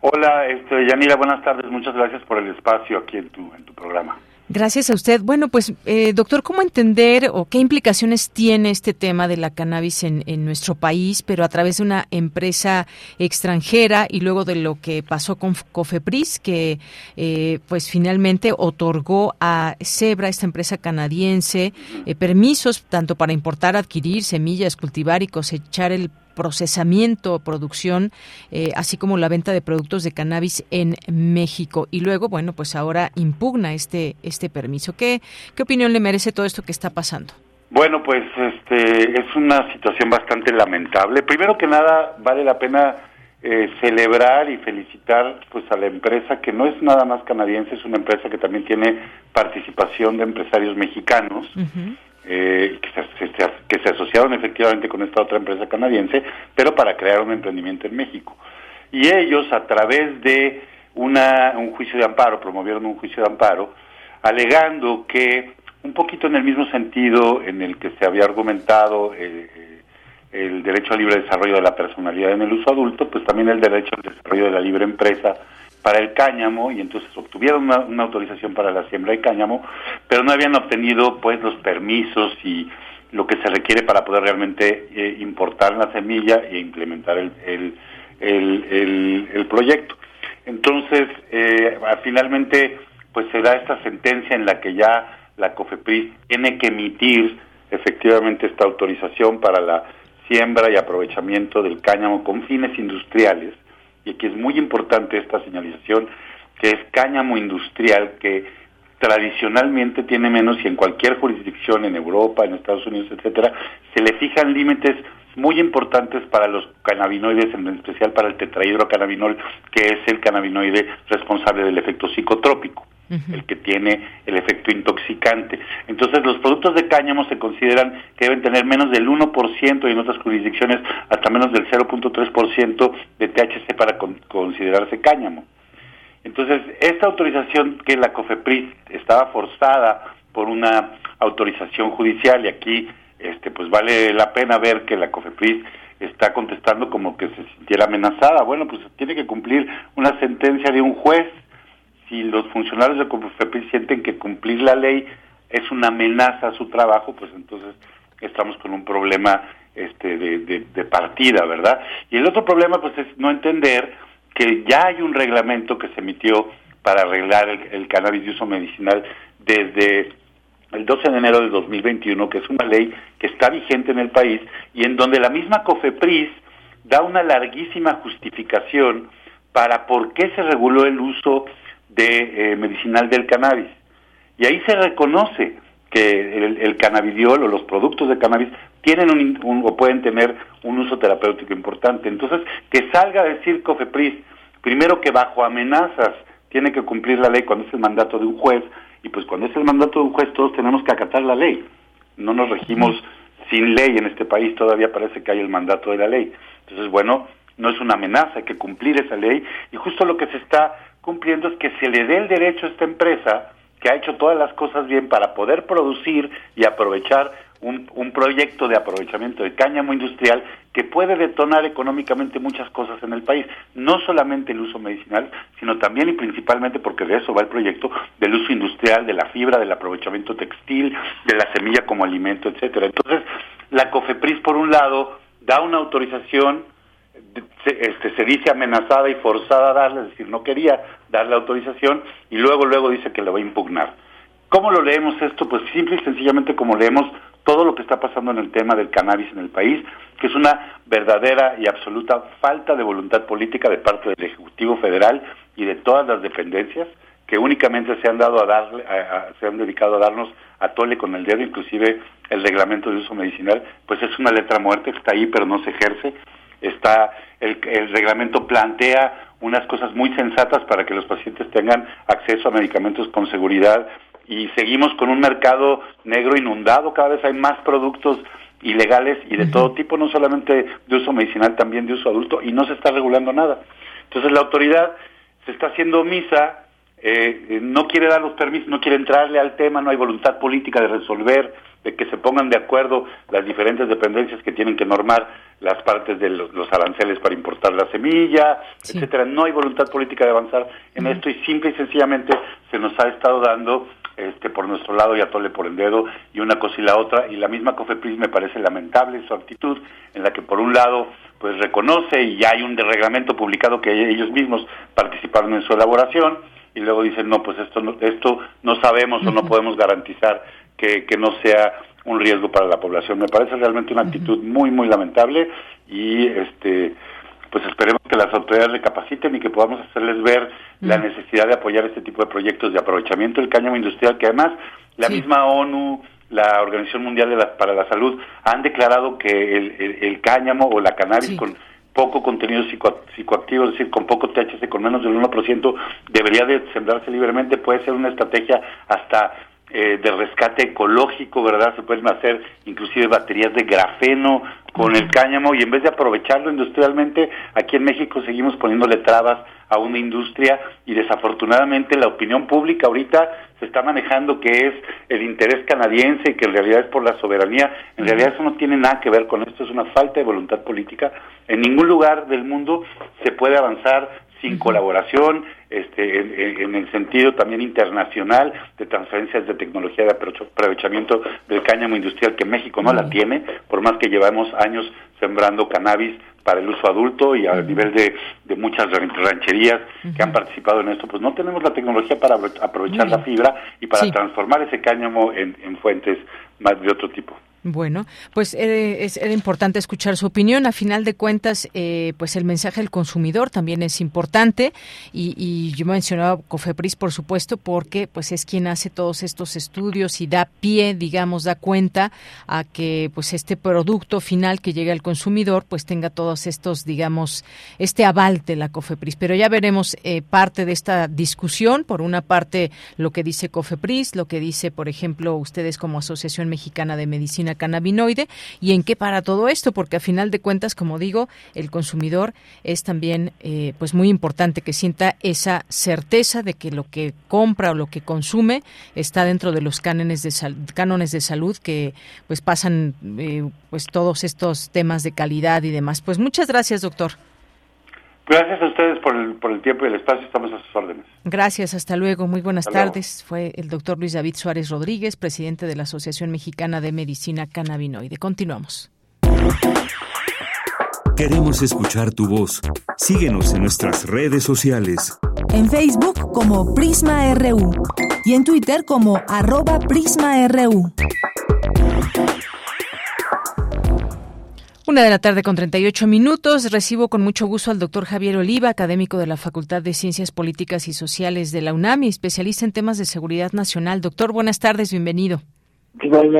Hola, este, Yanira, buenas tardes. Muchas gracias por el espacio aquí en tu, en tu programa. Gracias a usted. Bueno, pues, eh, doctor, ¿cómo entender o qué implicaciones tiene este tema de la cannabis en, en, nuestro país, pero a través de una empresa extranjera y luego de lo que pasó con Cofepris, que eh, pues finalmente otorgó a Zebra, esta empresa canadiense, eh, permisos tanto para importar, adquirir semillas, cultivar y cosechar el procesamiento, producción, eh, así como la venta de productos de cannabis en México. Y luego, bueno, pues ahora impugna este, este permiso. ¿Qué, ¿Qué opinión le merece todo esto que está pasando? Bueno, pues este, es una situación bastante lamentable. Primero que nada, vale la pena eh, celebrar y felicitar pues a la empresa que no es nada más canadiense, es una empresa que también tiene participación de empresarios mexicanos eh, que, se, que se asociaron efectivamente con esta otra empresa canadiense, pero para crear un emprendimiento en México. Y ellos, a través de una, un juicio de amparo, promovieron un juicio de amparo, alegando que, un poquito en el mismo sentido en el que se había argumentado eh, eh, el derecho al libre desarrollo de la personalidad en el uso adulto, pues también el derecho al desarrollo de la libre empresa para el cáñamo y entonces obtuvieron una, autorización para la siembra de cáñamo, pero no habían obtenido pues los permisos y lo que se requiere para poder realmente eh, importar la semilla e implementar el, el, el, proyecto. Entonces, eh, finalmente, pues se da esta sentencia en la que ya la COFEPRIS tiene que emitir efectivamente esta autorización para la siembra y aprovechamiento del cáñamo con fines industriales y aquí es muy importante esta señalización, que es cáñamo industrial, que tradicionalmente tiene menos y en cualquier jurisdicción en Europa, en Estados Unidos, etcétera, se le fijan límites muy importantes para los cannabinoides, en especial para el tetrahidrocannabinol, que es el cannabinoide responsable del efecto psicotrópico, el que tiene el efecto intoxicante. Entonces, los productos de cáñamo se consideran que deben tener menos del 1% y en otras jurisdicciones hasta menos del 0.3% de THC para considerarse cáñamo. Entonces, esta autorización que la COFEPRIS estaba forzada por una autorización judicial y aquí este pues vale la pena ver que la COFEPRIS está contestando como que se sintiera amenazada. Bueno, pues tiene que cumplir una sentencia de un juez. Si los funcionarios de COFEPRIS sienten que cumplir la ley es una amenaza a su trabajo, pues entonces estamos con un problema este de, partida, ¿verdad? Y el otro problema pues es no entender que ya hay un reglamento que se emitió para arreglar el, cannabis de uso medicinal desde el 12 de enero de 2021, que es una ley que está vigente en el país y en donde la misma COFEPRIS da una larguísima justificación para por qué se reguló el uso de eh, medicinal del cannabis. Y ahí se reconoce que el, el, cannabidiol o los productos de cannabis tienen un, o pueden tener un uso terapéutico importante. Entonces, que salga a decir COFEPRIS, primero que bajo amenazas tiene que cumplir la ley cuando es el mandato de un juez, y pues cuando es el mandato de un juez todos tenemos que acatar la ley. No nos regimos sin ley en este país, todavía parece que hay el mandato de la ley. Entonces, bueno, no es una amenaza, hay que cumplir esa ley y justo lo que se está cumpliendo es que se le dé el derecho a esta empresa que ha hecho todas las cosas bien para poder producir y aprovechar un, un, proyecto de aprovechamiento de cáñamo industrial que puede detonar económicamente muchas cosas en el país, no solamente el uso medicinal, sino también y principalmente porque de eso va el proyecto del uso industrial, de la fibra, del aprovechamiento textil, de la semilla como alimento, etcétera. Entonces, la COFEPRIS por un lado da una autorización se, este, se dice amenazada y forzada a darle, es decir, no quería darle autorización y luego luego dice que lo va a impugnar. ¿Cómo lo leemos esto? Pues simple y sencillamente como leemos todo lo que está pasando en el tema del cannabis en el país, que es una verdadera y absoluta falta de voluntad política de parte del Ejecutivo Federal y de todas las dependencias que únicamente se han dado a darle, se han dedicado a darnos a tole con el dedo, inclusive el reglamento de uso medicinal, pues es una letra muerta que está ahí pero no se ejerce. Está el, el reglamento plantea unas cosas muy sensatas para que los pacientes tengan acceso a medicamentos con seguridad y seguimos con un mercado negro inundado, cada vez hay más productos ilegales y de todo tipo, no solamente de uso medicinal, también de uso adulto, y no se está regulando nada. Entonces la autoridad se está haciendo misa, eh, eh, no quiere dar los permisos, no quiere entrarle al tema, no hay voluntad política de resolver, de que se pongan de acuerdo las diferentes dependencias que tienen que normar las partes de los, aranceles para importar la semilla, etcétera. No hay voluntad política de avanzar en esto y simple y sencillamente se nos ha estado dando este, por nuestro lado y atole por el dedo y una cosa y la otra y la misma COFEPRIS me parece lamentable su actitud en la que por un lado pues reconoce y ya hay un reglamento publicado que ellos mismos participaron en su elaboración y luego dicen no pues esto no, esto no sabemos o no podemos garantizar que, que no sea un riesgo para la población. Me parece realmente una actitud muy muy lamentable y este pues esperemos que las autoridades recapaciten y que podamos hacerles ver la necesidad de apoyar este tipo de proyectos de aprovechamiento del cáñamo industrial, que además la misma ONU, la Organización Mundial de la, para la Salud, han declarado que el, cáñamo o la cannabis con poco contenido psicoactivo, es decir, con poco THC, con menos del 1%, debería de sembrarse libremente, puede ser una estrategia hasta eh, de rescate ecológico, ¿verdad? Se pueden hacer inclusive baterías de grafeno con el cáñamo y en vez de aprovecharlo industrialmente, aquí en México seguimos poniéndole trabas a una industria y desafortunadamente la opinión pública ahorita se está manejando que es el interés canadiense y que en realidad es por la soberanía. En realidad eso no tiene nada que ver con esto, es una falta de voluntad política. En ningún lugar del mundo se puede avanzar sin colaboración, este, en, el sentido también internacional de transferencias de tecnología de aprovechamiento del cáñamo industrial que México no la tiene, por más que llevamos años sembrando cannabis para el uso adulto y a nivel de, de muchas rancherías que han participado en esto, pues no tenemos la tecnología para aprovechar la fibra y para transformar ese cáñamo en, en fuentes más de otro tipo. Bueno, pues eh, es, era importante escuchar su opinión. A final de cuentas, eh, pues el mensaje del consumidor también es importante y, y, yo mencionaba Cofepris, por supuesto, porque pues es quien hace todos estos estudios y da pie, digamos, da cuenta a que pues este producto final que llegue al consumidor pues tenga todos estos, digamos, este aval de la Cofepris. Pero ya veremos eh, parte de esta discusión. Por una parte, lo que dice Cofepris, lo que dice, por ejemplo, ustedes como Asociación Mexicana de Medicina cannabinoide y en qué para todo esto, porque a final de cuentas, como digo, el consumidor es también eh, pues muy importante que sienta esa certeza de que lo que compra o lo que consume está dentro de los cánones de cánones de salud que pues pasan eh, pues todos estos temas de calidad y demás. Pues muchas gracias, doctor. Gracias a ustedes por el, por el tiempo y el espacio. Estamos a sus órdenes. Gracias. Hasta luego. Muy buenas tardes. Fue el doctor Luis David Suárez Rodríguez, presidente de la Asociación Mexicana de Medicina Cannabinoide. Continuamos. Queremos escuchar tu voz. Síguenos en nuestras redes sociales. En Facebook como Prisma RU y en Twitter como arroba PrismaRU. Una de la tarde con 38 minutos. Recibo con mucho gusto al doctor Javier Oliva, académico de la Facultad de Ciencias Políticas y Sociales de la UNAM y especialista en temas de seguridad nacional. Doctor, buenas tardes, bienvenido. ¿Qué tal,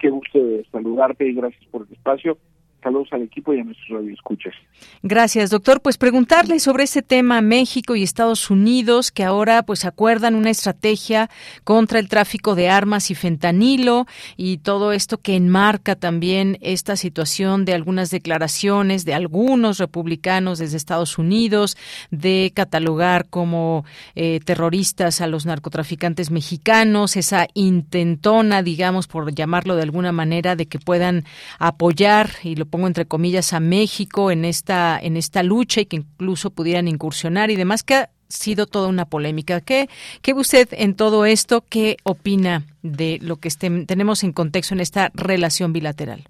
Qué gusto saludarte y gracias por el espacio. Saludos al equipo y a nuestros radioescuchas. Gracias, doctor. Pues preguntarle sobre ese tema México y Estados Unidos que ahora pues acuerdan una estrategia contra el tráfico de armas y fentanilo y todo esto que enmarca también esta situación de algunas declaraciones de algunos republicanos desde Estados Unidos de catalogar como eh, terroristas a los narcotraficantes mexicanos, esa intentona, digamos, por llamarlo de alguna manera, de que puedan apoyar y lo pongo entre comillas, a México en esta, en esta lucha y que incluso pudieran incursionar y demás, que ha sido toda una polémica. ¿Qué, qué usted en todo esto? ¿Qué opina de lo que tenemos en contexto en esta relación bilateral?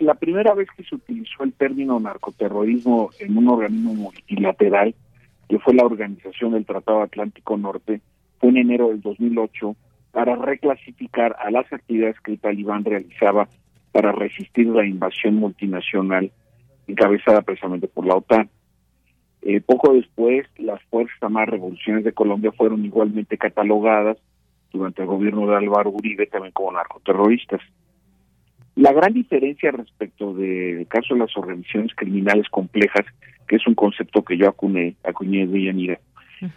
la primera vez que se utilizó el término narcoterrorismo en un organismo multilateral, que fue la Organización del Tratado Atlántico Norte, fue en enero del 2008 para reclasificar a las actividades que el talibán realizaba para resistir la invasión multinacional encabezada precisamente por la OTAN. Eh, poco después, las Fuerzas Armadas Revoluciones de Colombia fueron igualmente catalogadas durante el gobierno de Álvaro Uribe también como narcoterroristas. La gran diferencia respecto del caso de las organizaciones criminales complejas, que es un concepto que yo acuñé, acuñé de Yanira,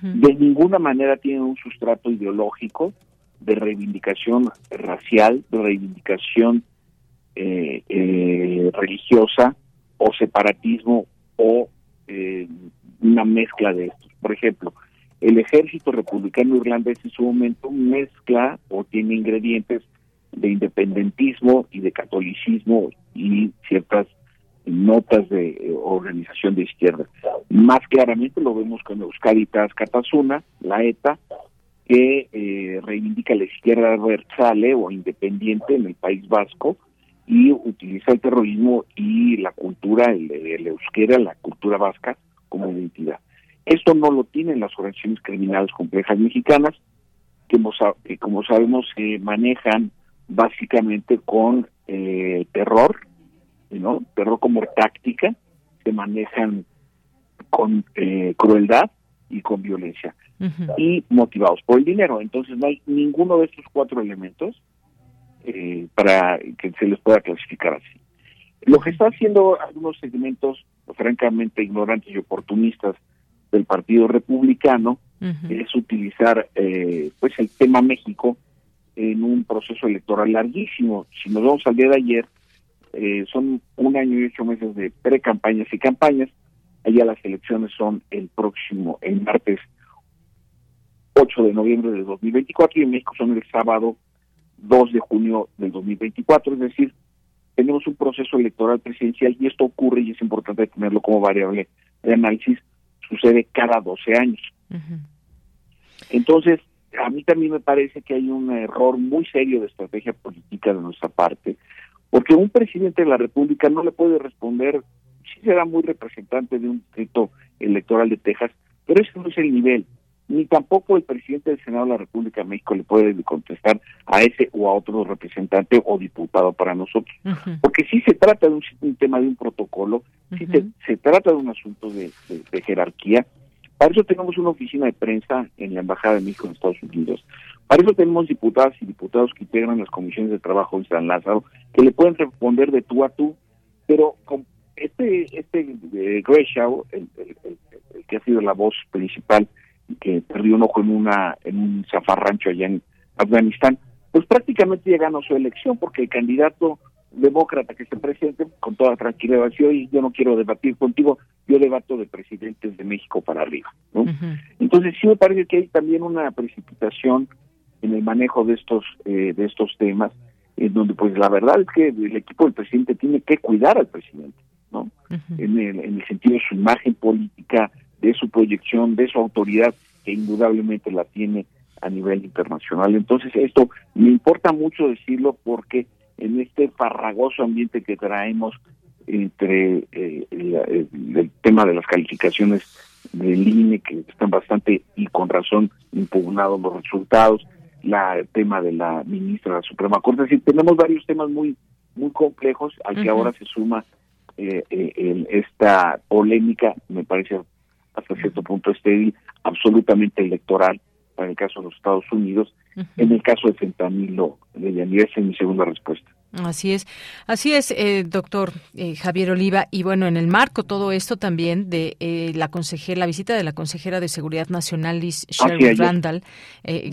de ninguna manera tiene un sustrato ideológico de reivindicación racial, de reivindicación eh, eh, religiosa o separatismo o eh, una mezcla de estos. Por ejemplo, el ejército republicano irlandés en su momento mezcla o tiene ingredientes de independentismo y de catolicismo y ciertas notas de organización de izquierda. Más claramente lo vemos con Euskadi Katasuna, la ETA, que reivindica la izquierda versale o independiente en el País Vasco, y utiliza el terrorismo y la cultura, el, euskera, la cultura vasca como identidad. Esto no lo tienen las organizaciones criminales complejas mexicanas, que, como sabemos se manejan básicamente con eh, terror, ¿no? Terror como táctica, se manejan con eh, crueldad y con violencia y motivados por el dinero. Entonces no hay ninguno de estos cuatro elementos eh, para que se les pueda clasificar así. Lo que está haciendo algunos segmentos francamente ignorantes y oportunistas del Partido Republicano es utilizar eh, pues el tema México en un proceso electoral larguísimo. Si nos vamos al día de ayer, eh, son un año y ocho meses de pre-campañas y campañas. Allá las elecciones son el próximo, el martes 8 de noviembre de 2024 y en México son el sábado 2 de junio del 2024, es decir, tenemos un proceso electoral presidencial y esto ocurre y es importante tenerlo como variable de análisis, sucede cada 12 años. Entonces, a mí también me parece que hay un error muy serio de estrategia política de nuestra parte, porque un presidente de la República no le puede responder, sí será muy representante de un distrito electoral de Texas, pero ese no es el nivel. Ni tampoco el presidente del Senado de la República de México le puede contestar a ese o a otro representante o diputado para nosotros. Porque si se trata de un, tema de un protocolo, si se, trata de un asunto de, jerarquía. Para eso tenemos una oficina de prensa en la Embajada de México en Estados Unidos. Para eso tenemos diputadas y diputados que integran las comisiones de trabajo en San Lázaro, que le pueden responder de tú a tú, pero con este este eh, el, que ha sido la voz principal que perdió un ojo en una en un zafarrancho allá en Afganistán, pues prácticamente ya ganó su elección porque el candidato demócrata que se presente con toda tranquilidad y hoy yo no quiero debatir contigo, yo debato de presidentes de México para arriba, ¿no? Entonces sí me parece que hay también una precipitación en el manejo de estos eh, de estos temas, en donde pues la verdad es que el equipo del presidente tiene que cuidar al presidente, ¿no? en, el, en el sentido de su imagen política, de su proyección, de su autoridad, que indudablemente la tiene a nivel internacional. Entonces esto me importa mucho decirlo porque en este farragoso ambiente que traemos entre eh, el, tema de las calificaciones del INE, que están bastante y con razón impugnados los resultados, la el tema de la ministra de la Suprema Corte, es decir, tenemos varios temas muy muy complejos al que ahora se suma eh, eh esta polémica, me parece hasta cierto punto este absolutamente electoral para el caso de los Estados Unidos. En el caso de fentanilo, de Yanira, esa es mi segunda respuesta. Así es, así es, eh, doctor eh, Javier Oliva. Y bueno, en el marco todo esto también de eh, la consejera, la visita de la consejera de Seguridad Nacional, Liz Sherry Randall,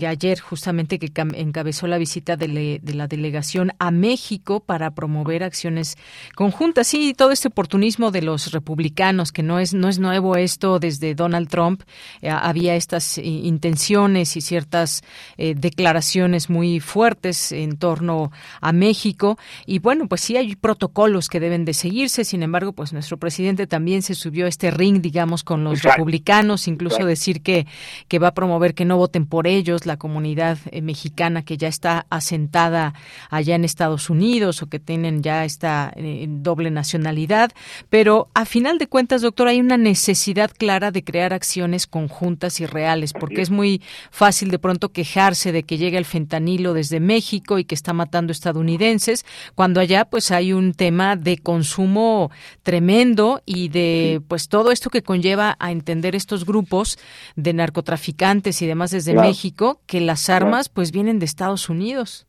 ayer justamente que encabezó la visita de, la delegación a México para promover acciones conjuntas. Sí, todo este oportunismo de los republicanos, que no es no es nuevo esto desde Donald Trump, había estas intenciones y ciertas declaraciones muy fuertes en torno a México y bueno, pues sí hay protocolos que deben de seguirse. Sin embargo, pues nuestro presidente también se subió a este ring, digamos, con los republicanos, incluso decir que, que va a promover que no voten por ellos la comunidad eh, mexicana que ya está asentada allá en Estados Unidos o que tienen ya esta eh, doble nacionalidad. Pero a final de cuentas, doctor, hay una necesidad clara de crear acciones conjuntas y reales, porque es muy fácil de pronto quejarse de que llega el fentanilo desde México y que está matando estadounidenses cuando allá pues hay un tema de consumo tremendo y de pues todo esto que conlleva a entender estos grupos de narcotraficantes y demás desde México, que las armas pues vienen de Estados Unidos.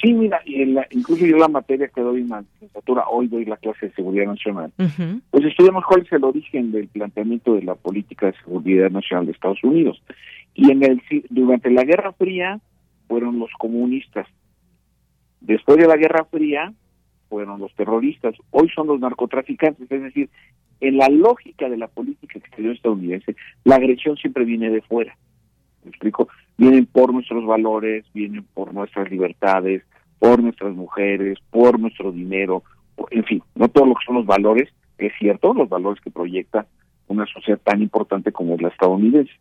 Sí, mira, y incluso yo la materia que doy en la licenciatura, hoy doy la clase de seguridad nacional, pues estudiamos cuál es el origen del planteamiento de la política de seguridad nacional de Estados Unidos. Y en el durante la Guerra Fría fueron los comunistas Después de la Guerra Fría fueron los terroristas, hoy son los narcotraficantes, es decir, en la lógica de la política exterior estadounidense, la agresión siempre viene de fuera. ¿Me explico? Vienen por nuestros valores, vienen por nuestras libertades, por nuestras mujeres, por nuestro dinero, en fin, no todo lo que son los valores, es cierto, los valores que proyecta una sociedad tan importante como es la estadounidense.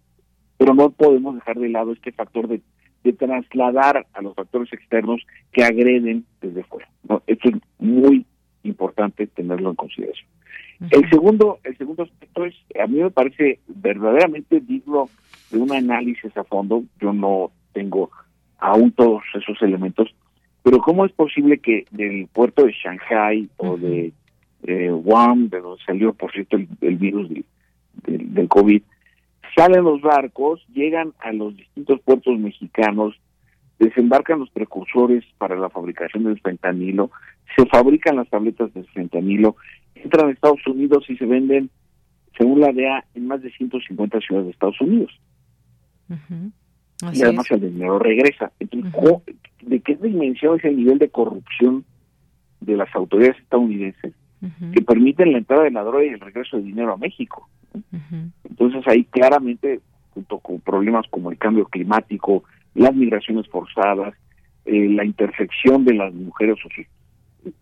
Pero no podemos dejar de lado este factor de de trasladar a los factores externos que agreden desde fuera. ¿no? Esto es muy importante tenerlo en consideración. El segundo, el segundo aspecto es, a mí me parece verdaderamente digno de un análisis a fondo. Yo no tengo aún todos esos elementos, pero cómo es posible que del puerto de Shanghai o de eh, Wuhan, de donde salió, por cierto, el, virus del COVID, Salen los barcos, llegan a los distintos puertos mexicanos, desembarcan los precursores para la fabricación del fentanilo, se fabrican las tabletas de fentanilo, entran a Estados Unidos y se venden, según la DEA, en más de 150 ciudades de Estados Unidos. Y además el dinero regresa. Entonces, ¿de qué dimensión es el nivel de corrupción de las autoridades estadounidenses que permiten la entrada de la droga y el regreso de dinero a México? Entonces ahí claramente, junto con problemas como el cambio climático, las migraciones forzadas, eh, la intersección de las mujeres o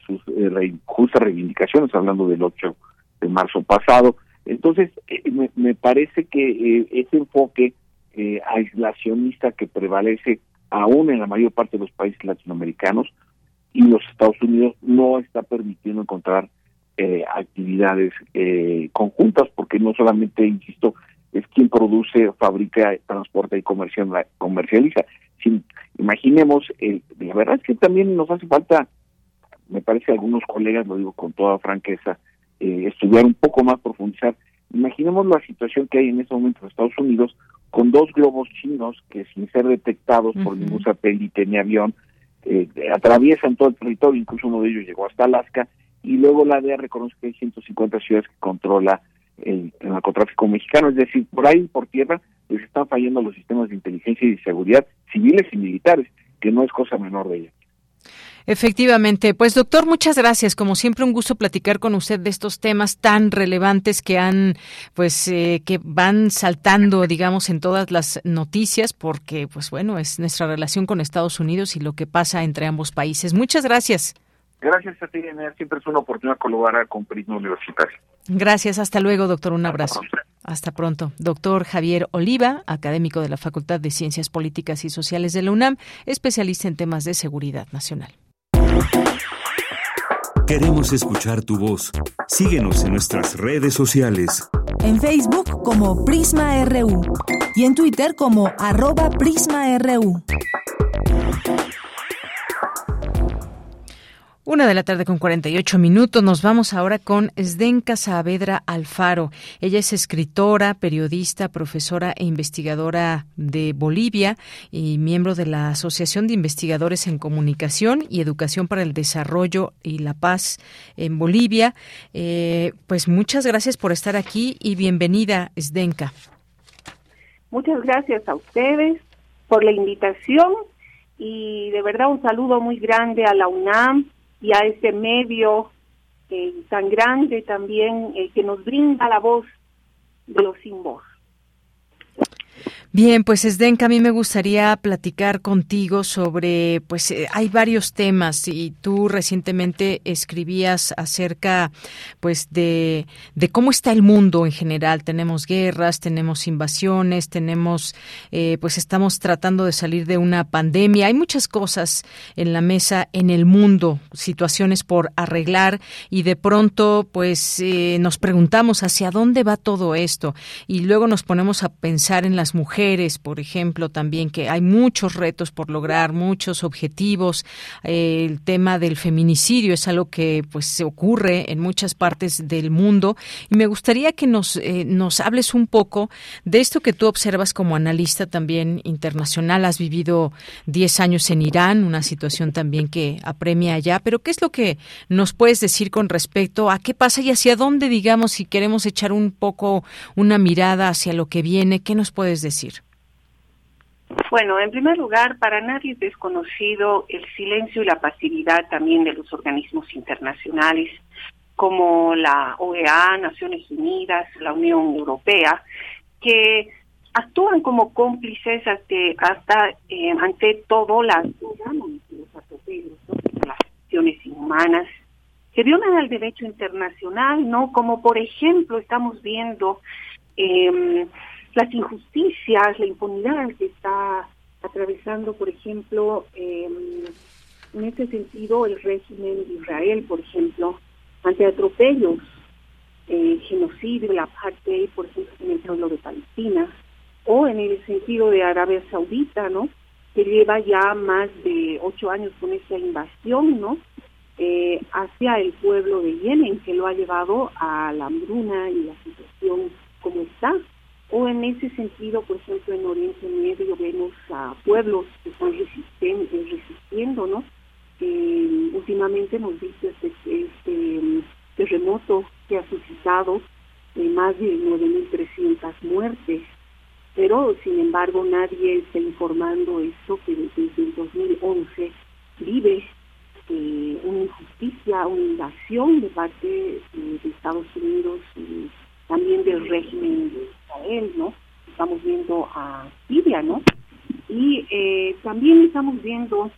sus, eh, justas reivindicaciones, hablando del 8 de marzo pasado. Entonces, eh, me, parece que ese enfoque aislacionista que prevalece aún en la mayor parte de los países latinoamericanos y los Estados Unidos no está permitiendo encontrar eh, actividades eh, conjuntas, porque no solamente, insisto, es quien produce, fabrica, transporta y comercializa. Si, imaginemos, la verdad es que también nos hace falta, me parece a algunos colegas, lo digo con toda franqueza, eh, estudiar un poco más, profundizar. Imaginemos la situación que hay en este momento en Estados Unidos con dos globos chinos que sin ser detectados por ningún satélite ni avión, eh, atraviesan todo el territorio, incluso uno de ellos llegó hasta Alaska, y luego la DEA reconoce que hay 150 ciudades que controla el, narcotráfico mexicano, es decir, por ahí, por tierra, les están fallando los sistemas de inteligencia y de seguridad civiles y militares, que no es cosa menor de ella. Efectivamente, pues doctor, muchas gracias. Como siempre, un gusto platicar con usted de estos temas tan relevantes que han, pues, eh, que van saltando, digamos, en todas las noticias, porque, pues, bueno, es nuestra relación con Estados Unidos y lo que pasa entre ambos países. Muchas gracias. Gracias a ti, Siempre es una oportunidad colaborar con Prisma Universitario. Gracias. Hasta luego, doctor. Un abrazo. Hasta pronto. Doctor Javier Oliva, académico de la Facultad de Ciencias Políticas y Sociales de la UNAM, especialista en temas de seguridad nacional. Queremos escuchar tu voz. Síguenos en nuestras redes sociales. En Facebook como Prisma RU y en Twitter como arroba PrismaRU. Una de la tarde con 48 minutos. Nos vamos ahora con Zdenka Saavedra Alfaro. Ella es escritora, periodista, profesora e investigadora de Bolivia y miembro de la Asociación de Investigadores en Comunicación y Educación para el Desarrollo y la Paz en Bolivia. Eh, pues muchas gracias por estar aquí y bienvenida, Zdenka. Muchas gracias a ustedes por la invitación y de verdad un saludo muy grande a la UNAM y a ese medio eh, tan grande también eh, que nos brinda la voz de los sin voz. Bien, pues Esdenka, a mí me gustaría platicar contigo sobre, pues eh, hay varios temas y tú recientemente escribías acerca, pues de, de cómo está el mundo en general. Tenemos guerras, tenemos invasiones, tenemos, eh, pues estamos tratando de salir de una pandemia. Hay muchas cosas en la mesa en el mundo, situaciones por arreglar y de pronto, pues eh, nos preguntamos hacia dónde va todo esto y luego nos ponemos a pensar en las mujeres por ejemplo, también que hay muchos retos por lograr, muchos objetivos. el tema del feminicidio es algo que pues se ocurre en muchas partes del mundo y me gustaría que nos eh, nos hables un poco de esto que tú observas como analista también internacional. Has vivido 10 años en Irán, una situación también que apremia allá, pero ¿qué es lo que nos puedes decir con respecto a qué pasa y hacia dónde, digamos, si queremos echar un poco una mirada hacia lo que viene, qué nos puedes decir? Bueno, en primer lugar, para nadie es desconocido el silencio y la pasividad también de los organismos internacionales como la OEA, Naciones Unidas, la Unión Europea, que actúan como cómplices ante, hasta eh, ante todo las, las acciones inhumanas que violan al derecho internacional, ¿no? Como por ejemplo estamos viendo eh, las injusticias, la impunidad que está atravesando, por ejemplo, em, en este sentido, el régimen de Israel, por ejemplo, ante atropellos, eh, genocidio, la parte, por ejemplo, en el pueblo de Palestina, o en el sentido de Arabia Saudita, ¿no? Que lleva ya más de ocho años con esta invasión, ¿no? Eh, hacia el pueblo de Yemen, que lo ha llevado a la hambruna y la situación como está o en ese sentido, por ejemplo, en Oriente Medio vemos a pueblos que están resistiendo, ¿no? Eh, últimamente hemos visto este, este terremoto que ha suscitado eh, más de 9.300 muertes, pero sin embargo nadie está informando esto que desde el 2011 vive eh, una injusticia, una invasión de parte de Estados Unidos y también del régimen de Israel, ¿no? Estamos viendo a Siria, ¿no? Y eh, también estamos viendo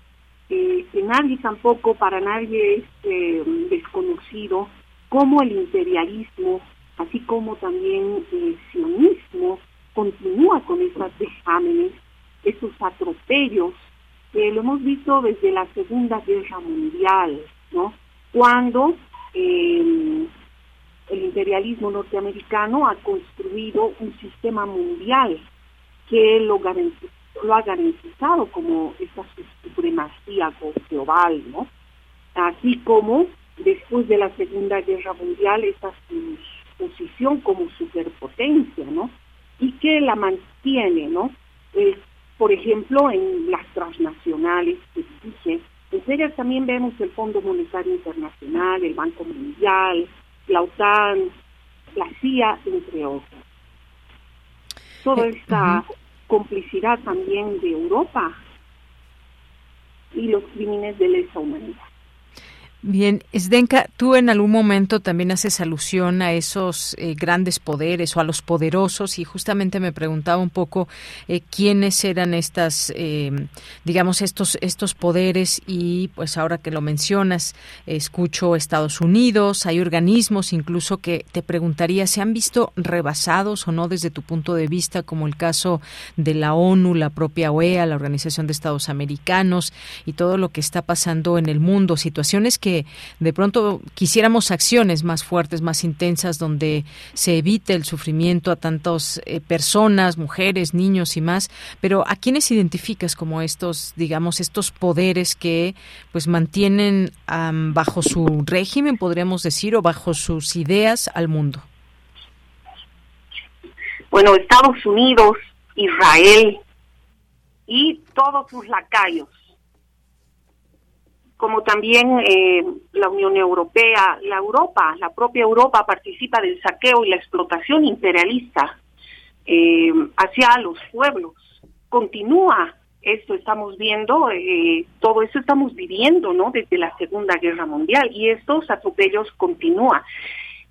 eh, que nadie tampoco, para nadie es eh, desconocido, cómo el imperialismo, así como también el sionismo, continúa con esos dejámenes, esos atropellos, que lo hemos visto desde la Segunda Guerra Mundial, ¿no? Cuando el imperialismo norteamericano ha construido un sistema mundial que lo, lo ha garantizado como esta supremacía global, ¿no? Así como después de la Segunda Guerra Mundial esta su posición como superpotencia, ¿no? Y que la mantiene, ¿no? Por ejemplo, en las transnacionales que dije, en ellas también vemos el Fondo Monetario Internacional, el Banco Mundial, la OTAN, la CIA, entre otros. Toda eh, esta complicidad también de Europa y los crímenes de lesa humanidad. Bien, Esdenka, tú en algún momento también haces alusión a esos eh, grandes poderes o a los poderosos y justamente me preguntaba un poco eh, quiénes eran estas, eh, digamos, estos, estos poderes y pues ahora que lo mencionas, escucho Estados Unidos, hay organismos incluso que te preguntaría, ¿se han visto rebasados o no desde tu punto de vista como el caso de la ONU, la propia OEA, la Organización de Estados Americanos y todo lo que está pasando en el mundo, situaciones que que de pronto quisiéramos acciones más fuertes, más intensas, donde se evite el sufrimiento a tantas eh, personas, mujeres, niños y más. Pero ¿a quiénes identificas como estos, digamos, estos poderes que pues mantienen bajo su régimen, podríamos decir, o bajo sus ideas al mundo? Bueno, Estados Unidos, Israel y todos sus lacayos como también eh, la Unión Europea, la Europa, la propia Europa participa del saqueo y la explotación imperialista eh, hacia los pueblos. Continúa esto, estamos viendo, eh, todo eso estamos viviendo, ¿no? Desde la Segunda Guerra Mundial y estos atropellos continúan.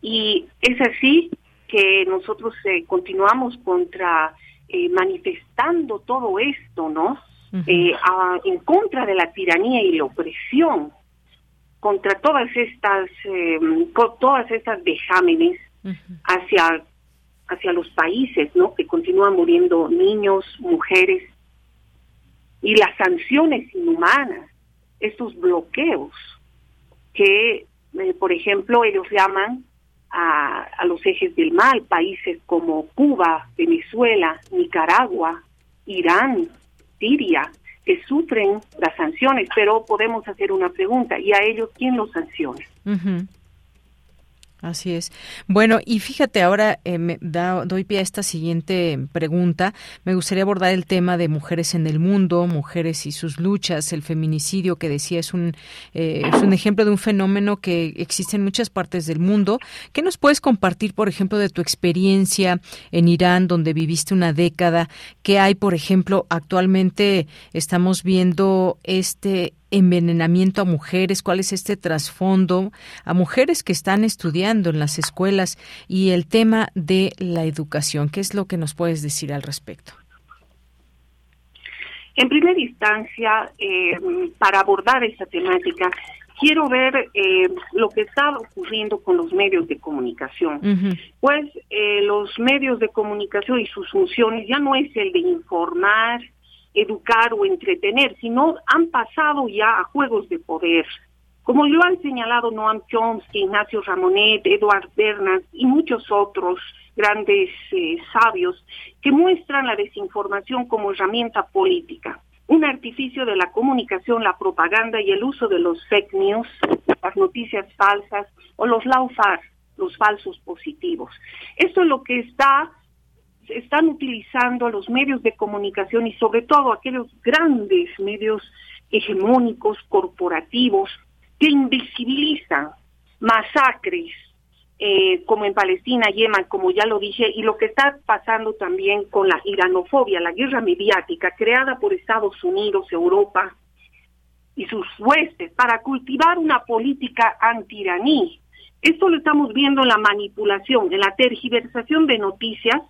Y es así que nosotros continuamos contra, manifestando todo esto, ¿no? Eh, en contra de la tiranía y la opresión, contra todas estas, eh, todas estas vejámenes hacia, hacia los países, ¿no? Que continúan muriendo niños, mujeres, y las sanciones inhumanas, estos bloqueos que, eh, por ejemplo, ellos llaman a, a, los ejes del mal, países como Cuba, Venezuela, Nicaragua, Irán, Siria, que sufren las sanciones, pero podemos hacer una pregunta, ¿y a ellos quién los sanciona? Así es. Bueno, y fíjate, ahora eh, me doy pie a esta siguiente pregunta. Me gustaría abordar el tema de mujeres en el mundo, mujeres y sus luchas, el feminicidio que decía es un, eh, es un ejemplo de un fenómeno que existe en muchas partes del mundo. ¿Qué nos puedes compartir, por ejemplo, de tu experiencia en Irán, donde viviste una década? ¿Qué hay, por ejemplo, actualmente estamos viendo este envenenamiento a mujeres, cuál es este trasfondo a mujeres que están estudiando en las escuelas y el tema de la educación. ¿Qué es lo que nos puedes decir al respecto? En primera instancia, eh, para abordar esta temática, quiero ver eh, lo que está ocurriendo con los medios de comunicación. Pues eh, los medios de comunicación y sus funciones ya no es el de informar, educar o entretener, sino han pasado ya a juegos de poder. Como lo han señalado Noam Chomsky, Ignacio Ramonet, Eduard Bernas y muchos otros grandes eh, sabios que muestran la desinformación como herramienta política, un artificio de la comunicación, la propaganda y el uso de los fake news, las noticias falsas o los laufar, los falsos positivos. Esto es lo que está están utilizando los medios de comunicación y sobre todo aquellos grandes medios hegemónicos, corporativos, que invisibilizan masacres, eh, como en Palestina, Yemen, como ya lo dije, y lo que está pasando también con la iranofobia, la guerra mediática creada por Estados Unidos, Europa y sus huestes para cultivar una política antiraní. Esto lo estamos viendo en la manipulación, en la tergiversación de noticias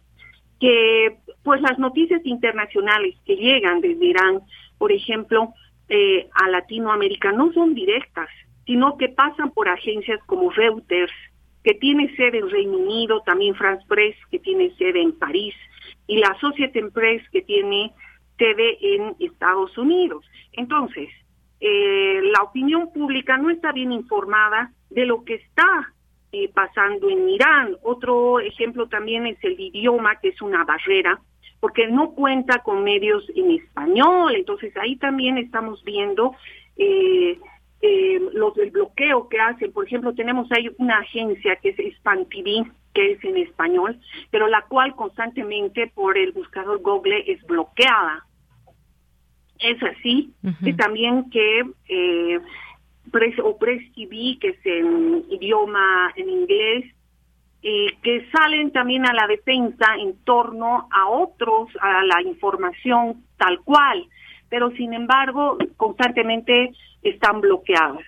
que pues las noticias internacionales que llegan desde Irán, por ejemplo, eh, a Latinoamérica no son directas, sino que pasan por agencias como Reuters, que tiene sede en Reino Unido, también France Press, que tiene sede en París, y la Associated Press, que tiene sede en Estados Unidos. Entonces, eh, la opinión pública no está bien informada de lo que está eh, pasando en Irán. Otro ejemplo también es el idioma, que es una barrera, porque no cuenta con medios en español. Entonces ahí también estamos viendo eh, eh, los el bloqueo que hacen. Por ejemplo, tenemos ahí una agencia que es Span TV, que es en español, pero la cual constantemente por el buscador Google es bloqueada. Es así, y también que eh, o Press TV, que es en idioma en inglés, eh, que salen también a la defensa en torno a otros, a la información tal cual, pero sin embargo constantemente están bloqueadas.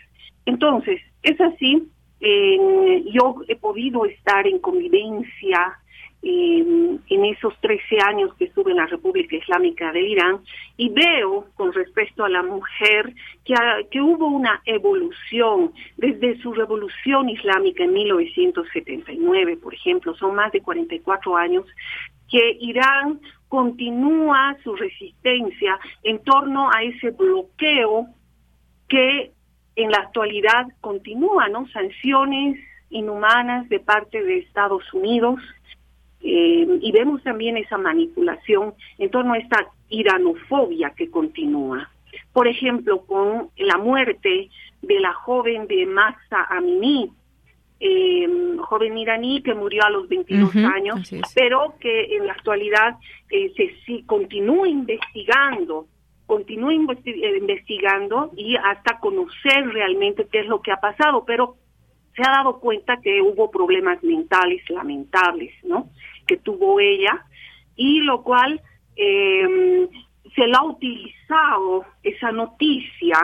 Entonces, es así, eh, yo he podido estar en convivencia en esos 13 años que estuve en la República Islámica del Irán y veo con respecto a la mujer que, que hubo una evolución desde su revolución islámica en 1979, por ejemplo, son más de 44 años, que Irán continúa su resistencia en torno a ese bloqueo que en la actualidad continúa, ¿no? Sanciones inhumanas de parte de Estados Unidos, eh, y vemos también esa manipulación en torno a esta iranofobia que continúa. Por ejemplo, con la muerte de la joven de Masa Amini, eh, joven iraní que murió a los 22 años, pero que en la actualidad eh, se continúa investigando, continúa investigando y hasta conocer realmente qué es lo que ha pasado, pero se ha dado cuenta que hubo problemas mentales lamentables, ¿no? Que tuvo ella y lo cual em, se la ha utilizado esa noticia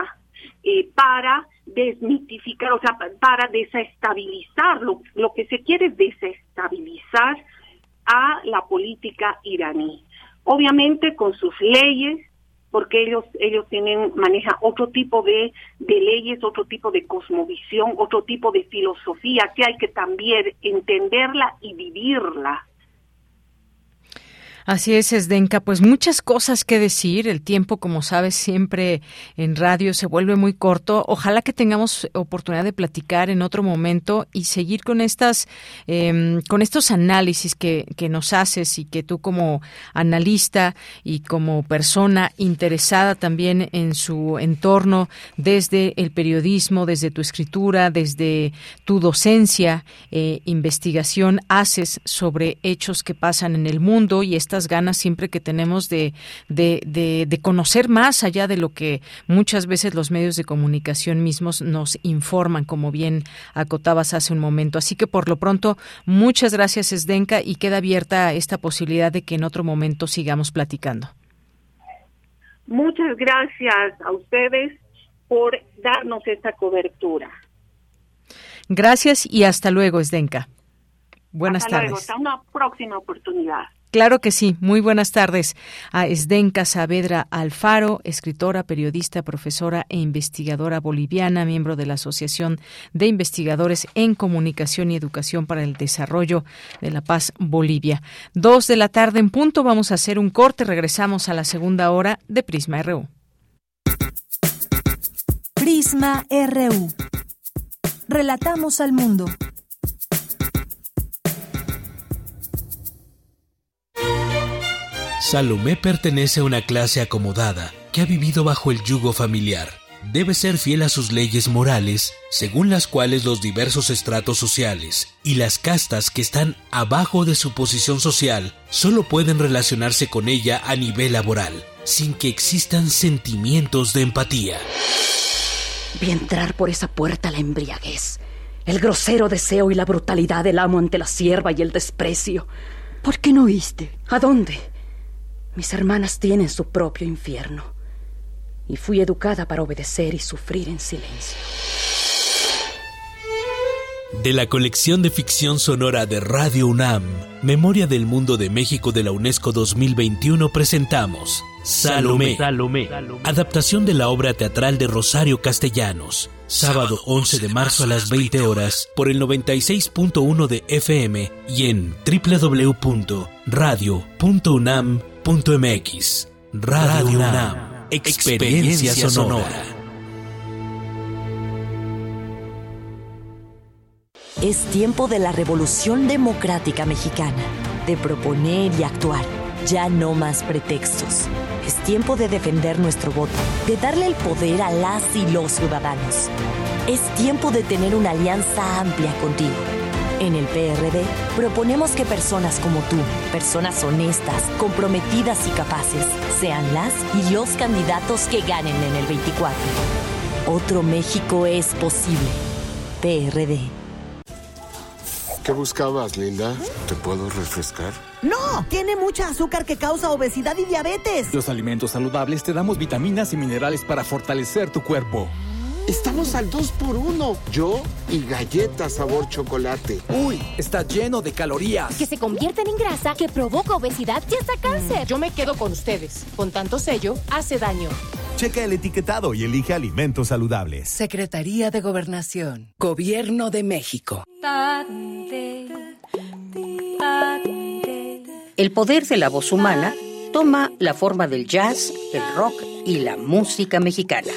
eh, para desmitificar, o sea, para desestabilizar, lo, lo que se quiere es desestabilizar a la política iraní. Obviamente con sus leyes, porque ellos ellos tienen otro tipo de, de leyes, otro tipo de cosmovisión, otro tipo de filosofía que hay que también entenderla y vivirla Así es, Esdenka. Pues muchas cosas que decir. El tiempo, como sabes, siempre en radio se vuelve muy corto. Ojalá que tengamos oportunidad de platicar en otro momento y seguir con estas, em, con estos análisis que, que nos haces y que tú como analista y como persona interesada también en su entorno desde el periodismo, desde tu escritura, desde tu docencia, eh, investigación, haces sobre hechos que pasan en el mundo y esta ganas siempre que tenemos de, de, conocer más allá de lo que muchas veces los medios de comunicación mismos nos informan, como bien acotabas hace un momento. Así que por lo pronto, muchas gracias, Esdenka, y queda abierta esta posibilidad de que en otro momento sigamos platicando. Muchas gracias a ustedes por darnos esta cobertura. Gracias y hasta luego, Esdenka. Buenas hasta tardes. Luego, hasta una próxima oportunidad. Claro que sí. Muy buenas tardes a Esdenka Saavedra Alfaro, escritora, periodista, profesora e investigadora boliviana, miembro de la Asociación de Investigadores en Comunicación y Educación para el Desarrollo de la Paz Bolivia. Dos de la tarde en punto. Vamos a hacer un corte. Regresamos a la segunda hora de Prisma RU. Prisma RU. Relatamos al mundo. Salomé pertenece a una clase acomodada que ha vivido bajo el yugo familiar. Debe ser fiel a sus leyes morales, según las cuales los diversos estratos sociales y las castas que están abajo de su posición social solo pueden relacionarse con ella a nivel laboral, sin que existan sentimientos de empatía. Vi entrar por esa puerta la embriaguez, el grosero deseo y la brutalidad del amo ante la sierva y el desprecio. ¿Por qué no oíste? ¿A dónde? Mis hermanas tienen su propio infierno y fui educada para obedecer y sufrir en silencio. De la colección de ficción sonora de Radio UNAM, Memoria del Mundo de México de la UNESCO 2021 presentamos Salomé, Salomé, adaptación de la obra teatral de Rosario Castellanos, sábado 11 de marzo a las 20 horas por el 96.1 de FM y en www.radio.unam.mx. Radio UNAM. Experiencia sonora. Es tiempo de la revolución democrática mexicana, de proponer y actuar. Ya no más pretextos. Es tiempo de defender nuestro voto, de darle el poder a las y los ciudadanos. Es tiempo de tener una alianza amplia contigo. En el PRD proponemos que personas como tú, personas honestas, comprometidas y capaces, sean las y los candidatos que ganen en el 24. Otro México es posible. PRD. ¿Qué buscabas, Linda? ¿Te puedo refrescar? No, tiene mucha azúcar que causa obesidad y diabetes. Los alimentos saludables te damos vitaminas y minerales para fortalecer tu cuerpo. Estamos al 2 por 1 Yo y galletas sabor chocolate. Uy, está lleno de calorías. Que se convierten en grasa, que provoca obesidad y hasta cáncer. Yo me quedo con ustedes. Con tanto sello, hace daño. Checa el etiquetado y elige alimentos saludables. Secretaría de Gobernación. Gobierno de México. El poder de la voz humana toma la forma del jazz, el rock y la música mexicana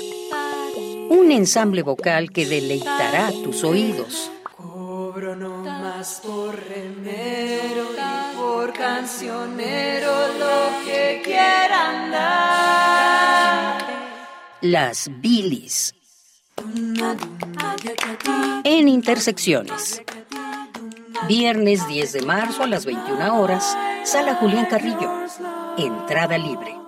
un ensamble vocal que deleitará tus oídos. Cobro no más por remero y por cancionero lo que quieran dar. Las bilis. En intersecciones. Viernes 10 de marzo a las 21 horas, Sala Julián Carrillo. Entrada libre.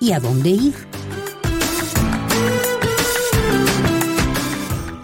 Y a dónde ir.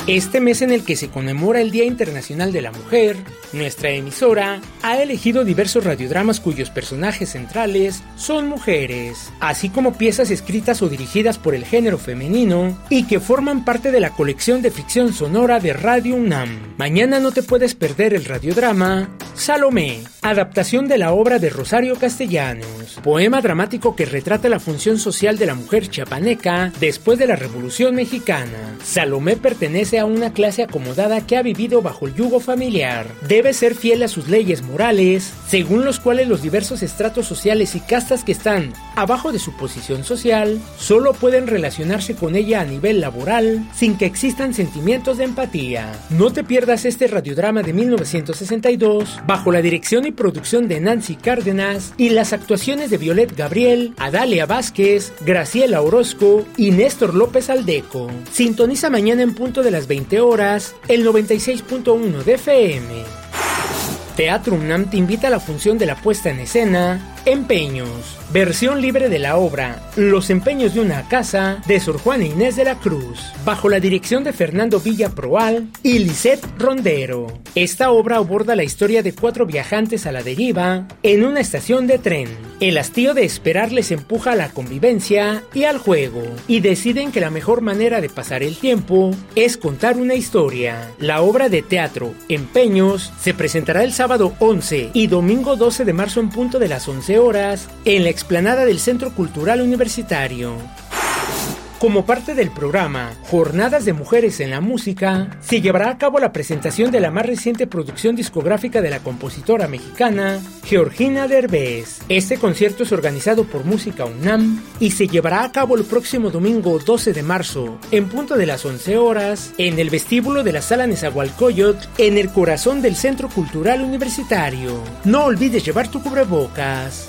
Este mes en el que se conmemora el Día Internacional de la Mujer, nuestra emisora ha elegido diversos radiodramas cuyos personajes centrales son mujeres, así como piezas escritas o dirigidas por el género femenino y que forman parte de la colección de ficción sonora de Radio UNAM. Mañana no te puedes perder el radiodrama Salomé, adaptación de la obra de Rosario Castellanos, poema dramático que retrata la función social de la mujer chapaneca después de la Revolución Mexicana. Salomé pertenece a una clase acomodada que ha vivido bajo el yugo familiar. Debe ser fiel a sus leyes morales, según los cuales los diversos estratos sociales y castas que están abajo de su posición social solo pueden relacionarse con ella a nivel laboral sin que existan sentimientos de empatía. No te pierdas este radiodrama de 1962 bajo la dirección y producción de Nancy Cárdenas y las actuaciones de Violet Gabriel, Adalia Vázquez, Graciela Orozco y Néstor López Aldeco. Sintoniza mañana en punto de las 20 horas el 96.1 de FM. Teatro UNAM te invita a la función de la puesta en escena Empeños, versión libre de la obra Los empeños de una casa de Sor Juana Inés de la Cruz, bajo la dirección de Fernando Villa Proal y Lisette Rondero. Esta obra aborda la historia de cuatro viajantes a la deriva en una estación de tren. El hastío de esperar les empuja a la convivencia y al juego, y deciden que la mejor manera de pasar el tiempo es contar una historia. La obra de teatro Empeños se presentará el sábado 11 y domingo 12 de marzo en punto de las 11 horas en la explanada del Centro Cultural Universitario. Como parte del programa Jornadas de Mujeres en la Música, se llevará a cabo la presentación de la más reciente producción discográfica de la compositora mexicana Georgina Derbez. Este concierto es organizado por Música UNAM y se llevará a cabo el próximo domingo 12 de marzo, en punto de las 11 horas, en el vestíbulo de la Sala Nezahualcóyotl, en el corazón del Centro Cultural Universitario. No olvides llevar tu cubrebocas.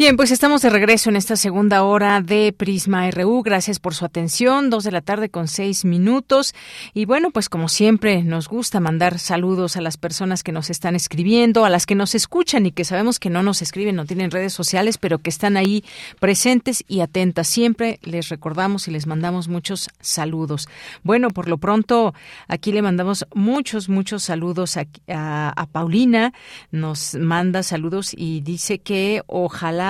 Bien, pues estamos de regreso en esta segunda hora de Prisma RU. Gracias por su atención. Dos de la tarde con seis minutos. Y bueno, pues como siempre, nos gusta mandar saludos a las personas que nos están escribiendo, a las que nos escuchan y que sabemos que no nos escriben, no tienen redes sociales, pero que están ahí presentes y atentas. Siempre les recordamos y les mandamos muchos saludos. Bueno, por lo pronto, aquí le mandamos muchos, muchos saludos a, a, a Paulina. Nos manda saludos y dice que ojalá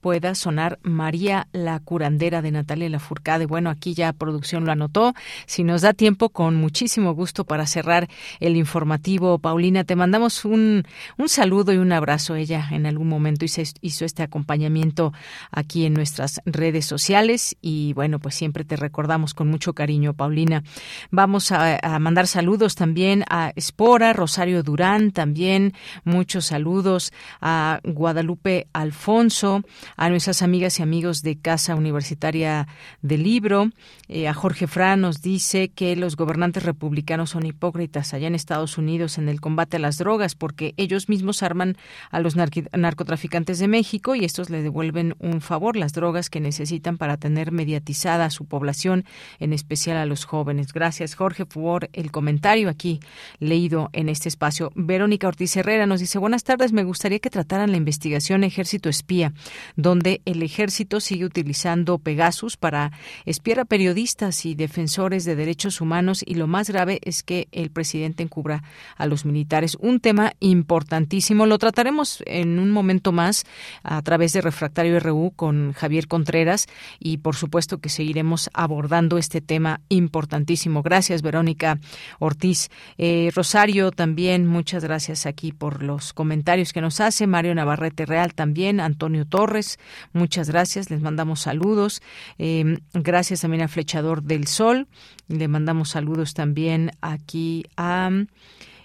pueda sonar María la curandera de Natalia Lafourcade. Bueno, aquí ya producción lo anotó. Si nos da tiempo, con muchísimo gusto para cerrar el informativo. Paulina, te mandamos un, un saludo y un abrazo. Ella en algún momento hizo, hizo este acompañamiento aquí en nuestras redes sociales y bueno, pues siempre te recordamos con mucho cariño, Paulina. Vamos a, a mandar saludos también a Espora, Rosario Durán, también muchos saludos a Guadalupe Alfonso, a nuestras amigas y amigos de Casa Universitaria del Libro. Eh, a Jorge Fran nos dice que los gobernantes republicanos son hipócritas allá en Estados Unidos en el combate a las drogas porque ellos mismos arman a los narcotraficantes de México y estos le devuelven un favor, las drogas que necesitan para tener mediatizada a su población, en especial a los jóvenes. Gracias, Jorge, por el comentario aquí leído en este espacio. Verónica Ortiz Herrera nos dice, buenas tardes, me gustaría que trataran la investigación Ejército Espía, donde el ejército sigue utilizando Pegasus para espiar a periodistas y defensores de derechos humanos y lo más grave es que el presidente encubra a los militares. Un tema importantísimo. Lo trataremos en un momento más a través de Refractario RU con Javier Contreras y por supuesto que seguiremos abordando este tema importantísimo. Gracias, Verónica Ortiz. Eh, Rosario, también muchas gracias aquí por los comentarios que nos hace. Mario Navarrete Real también. Antonio Torres, muchas gracias. Les mandamos saludos. Eh, gracias también a Flechador del Sol. Le mandamos saludos también aquí a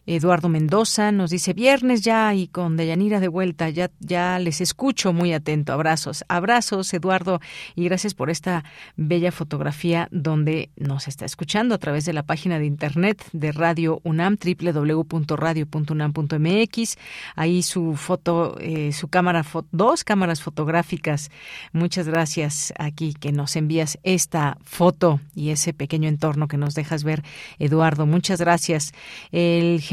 Eduardo Mendoza nos dice viernes ya y con Deyanira de vuelta, ya, ya les escucho muy atento. Abrazos, abrazos Eduardo y gracias por esta bella fotografía donde nos está escuchando a través de la página de internet de Radio UNAM, www.radio.unam.mx. Ahí su foto, eh, su cámara, dos cámaras fotográficas. Muchas gracias aquí que nos envías esta foto y ese pequeño entorno que nos dejas ver, Eduardo. Muchas gracias.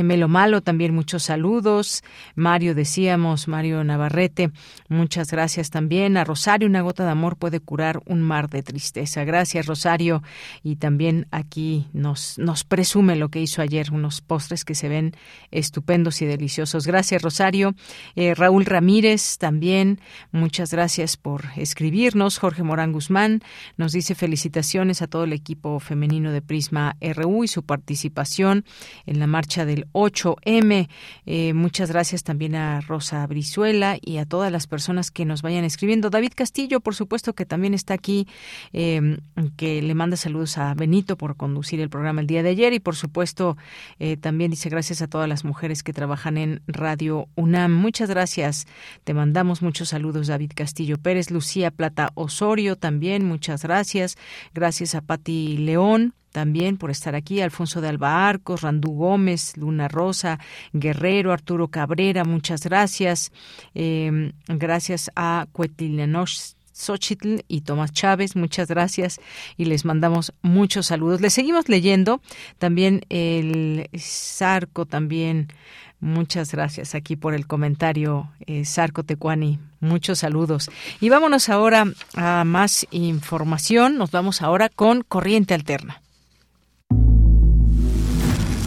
Melo Malo, también muchos saludos. Mario, decíamos, Mario Navarrete, muchas gracias también. A Rosario, una gota de amor puede curar un mar de tristeza. Gracias, Rosario. Y también aquí nos, nos presume lo que hizo ayer, unos postres que se ven estupendos y deliciosos. Gracias, Rosario. Eh, Raúl Ramírez, también, muchas gracias por escribirnos. Jorge Morán Guzmán nos dice felicitaciones a todo el equipo femenino de Prisma RU y su participación en la marcha del 8M. Eh, muchas gracias también a Rosa Brizuela y a todas las personas que nos vayan escribiendo. David Castillo, por supuesto, que también está aquí, em, que le manda saludos a Benito por conducir el programa el día de ayer y, por supuesto, eh, también dice gracias a todas las mujeres que trabajan en Radio UNAM. Muchas gracias. Te mandamos muchos saludos, David Castillo Pérez, Lucía Plata Osorio también, muchas gracias. Gracias a Pati León también por estar aquí, Alfonso de Alba Arcos, Randú Gómez, Luna Rosa, Guerrero, Arturo Cabrera, muchas gracias. Em, gracias a Cuetilenoch Xochitl y Tomás Chávez, muchas gracias y les mandamos muchos saludos. Les seguimos leyendo también el Sarco también. Muchas gracias aquí por el comentario, eh, Sarco Tecuani. Muchos saludos. Y vámonos ahora a más información. Nos vamos ahora con Corriente Alterna.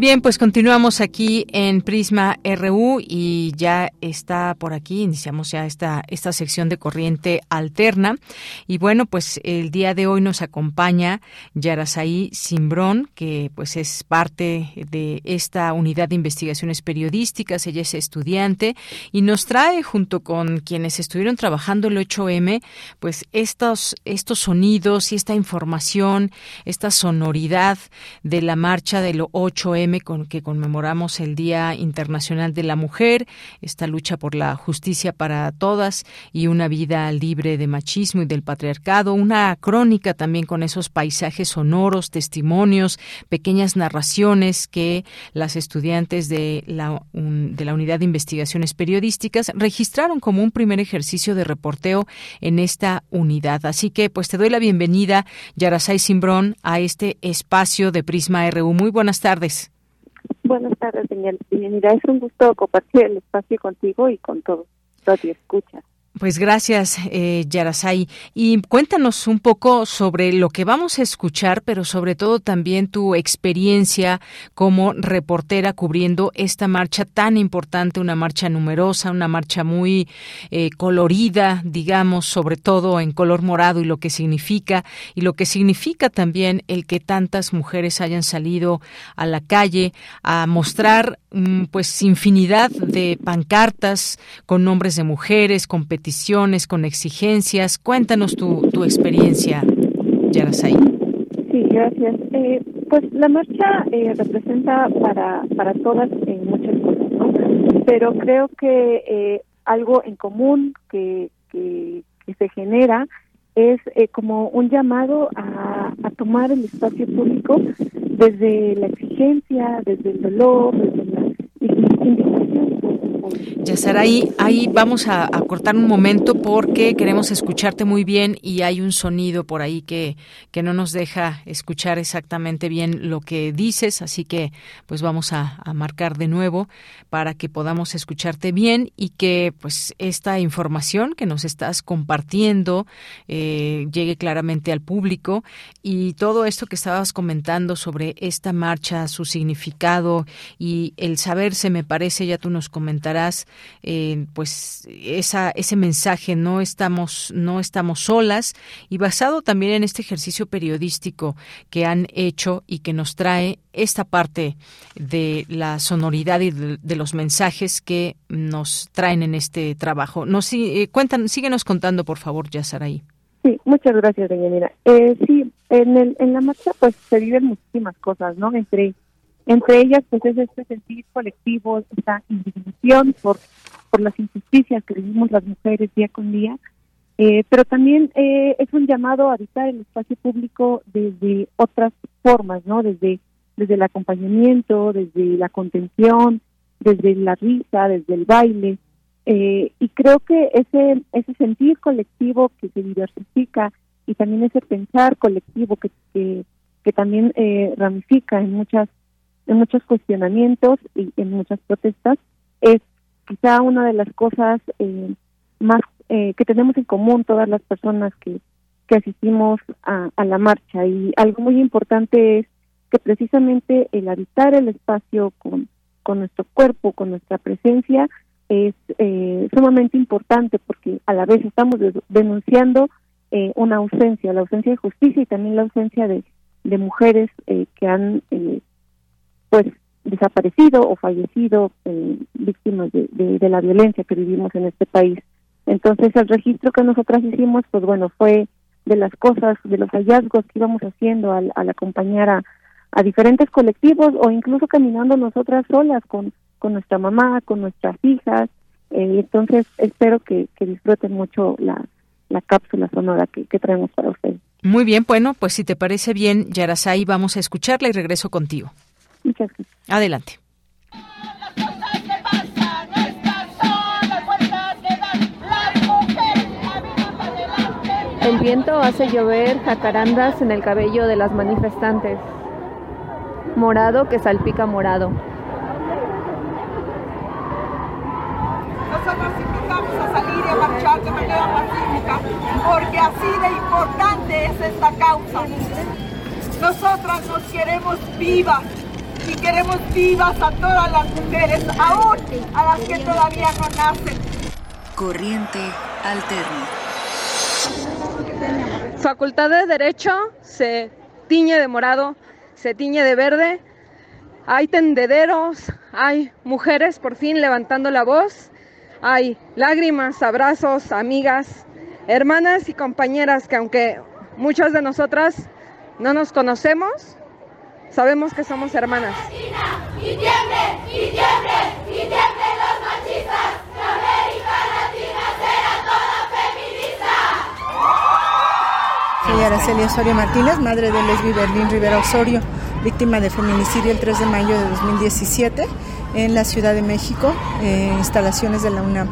Bien, pues continuamos aquí en Prisma RU y ya está por aquí, iniciamos ya esta, esta sección de corriente alterna. Y bueno, pues el día de hoy nos acompaña Yarasaí Simbrón, que pues es parte de esta unidad de investigaciones periodísticas, ella es estudiante y nos trae junto con quienes estuvieron trabajando el 8M, pues estos, estos sonidos y esta información, esta sonoridad de la marcha del 8M con que conmemoramos el Día Internacional de la Mujer, esta lucha por la justicia para todas y una vida libre de machismo y del patriarcado, una crónica también con esos paisajes sonoros, testimonios, pequeñas narraciones que las estudiantes de la, de la Unidad de Investigaciones Periodísticas registraron como un primer ejercicio de reporteo en esta unidad. Así que pues te doy la bienvenida, Yarasay Simbrón, a este espacio de Prisma RU. Muy buenas tardes. Buenas tardes. Bienvenida. Es un gusto compartir el espacio contigo y con todos. Toti, escucha. Pues gracias, eh, Yarasai. Y cuéntanos un poco sobre lo que vamos a escuchar, pero sobre todo también tu experiencia como reportera cubriendo esta marcha tan importante, una marcha numerosa, una marcha muy eh, colorida, digamos, sobre todo en color morado y lo que significa, y lo que significa también el que tantas mujeres hayan salido a la calle a mostrar mm, pues infinidad de pancartas con nombres de mujeres, competiciones con exigencias. Cuéntanos tu, tu experiencia, Yarasay. Sí, gracias. Eh, pues la marcha eh, representa para, para todas eh, muchas cosas. Pero creo que eh, algo en común que, que, que se genera es eh, como un llamado a, a, tomar el espacio público desde la exigencia, desde el dolor, desde la Yasaray, ahí vamos a, cortar un momento porque queremos escucharte muy bien y hay un sonido por ahí que, que no nos deja escuchar exactamente bien lo que dices, así que pues vamos a, marcar de nuevo para que podamos escucharte bien y que pues esta información que nos estás compartiendo eh, llegue claramente al público y todo esto que estabas comentando sobre esta marcha, su significado y el saberse, me parece, ya tú nos comentarás, eh, pues esa, ese mensaje, no estamos, no estamos solas y basado también en este ejercicio periodístico que han hecho y que nos trae esta parte de la sonoridad y de, los mensajes que nos traen en este trabajo. Nos eh, cuentan, síguenos contando, por favor, Yasaray. Sí, muchas gracias, doña. Eh, sí, en, el, en la marcha pues se viven muchísimas cosas, ¿no? Entre entre ellas pues es este sentir colectivo, esta indignación por, por las injusticias que vivimos las mujeres día con día, eh, pero también eh, es un llamado a habitar el espacio público desde otras formas, ¿no? Desde desde el acompañamiento, desde la contención, desde la risa, desde el baile. Eh, y creo que ese, ese sentir colectivo que se diversifica y también ese pensar colectivo que, que, que también eh, ramifica en muchas en muchos cuestionamientos y en muchas protestas es quizá una de las cosas eh, más eh, que tenemos en común todas las personas que, que asistimos a, a la marcha. Y algo muy importante es que precisamente el habitar el espacio con, con nuestro cuerpo, con nuestra presencia, es eh, sumamente importante porque a la vez estamos de, denunciando eh, una ausencia, la ausencia de justicia y también la ausencia de, de mujeres eh, que han eh, pues desaparecido o fallecido eh, víctimas de, de, la violencia que vivimos en este país. Entonces el registro que nosotras hicimos, pues bueno, fue de las cosas, de los hallazgos que íbamos haciendo al, al acompañar a, a diferentes colectivos o incluso caminando nosotras solas con, con nuestra mamá, con nuestras hijas. Eh, entonces espero que, que disfruten mucho la, la cápsula sonora que, que, traemos para ustedes. Muy bien, bueno, pues si te parece bien, Yarasai, vamos a escucharla y regreso contigo. Muchas gracias. Adelante. El viento hace llover jacarandas en el cabello de las manifestantes morado que salpica morado. Nosotros invitamos a salir y a marchar de manera pacífica, porque así de importante es esta causa. Nosotras nos queremos vivas y queremos vivas a todas las mujeres, aún a las que todavía no nacen. Corriente alterna. Facultad de Derecho se tiñe de morado se tiñe de verde. Hay tendederos, hay mujeres por fin levantando la voz, hay lágrimas, abrazos, amigas, hermanas y compañeras que aunque muchas de nosotras no nos conocemos, sabemos que somos hermanas. Y y los machistas, América Latina será toda feminista. Soy Araceli Osorio Martínez, madre de Lesbi Berlín Rivera Osorio, víctima de feminicidio el 3 de mayo de 2017 en la Ciudad de México, eh, instalaciones de la UNAM.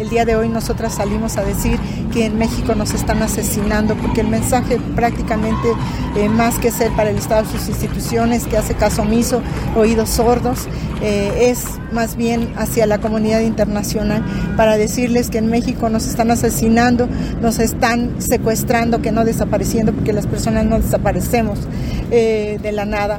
El día de hoy nosotras salimos a decir que en México nos están asesinando porque el mensaje prácticamente eh, más que ser para el Estado sus instituciones que hace caso omiso, oídos sordos, eh, es más bien hacia la comunidad internacional para decirles que en México nos están asesinando, nos están secuestrando, que no desapareciendo porque las personas no desaparecemos eh, de la nada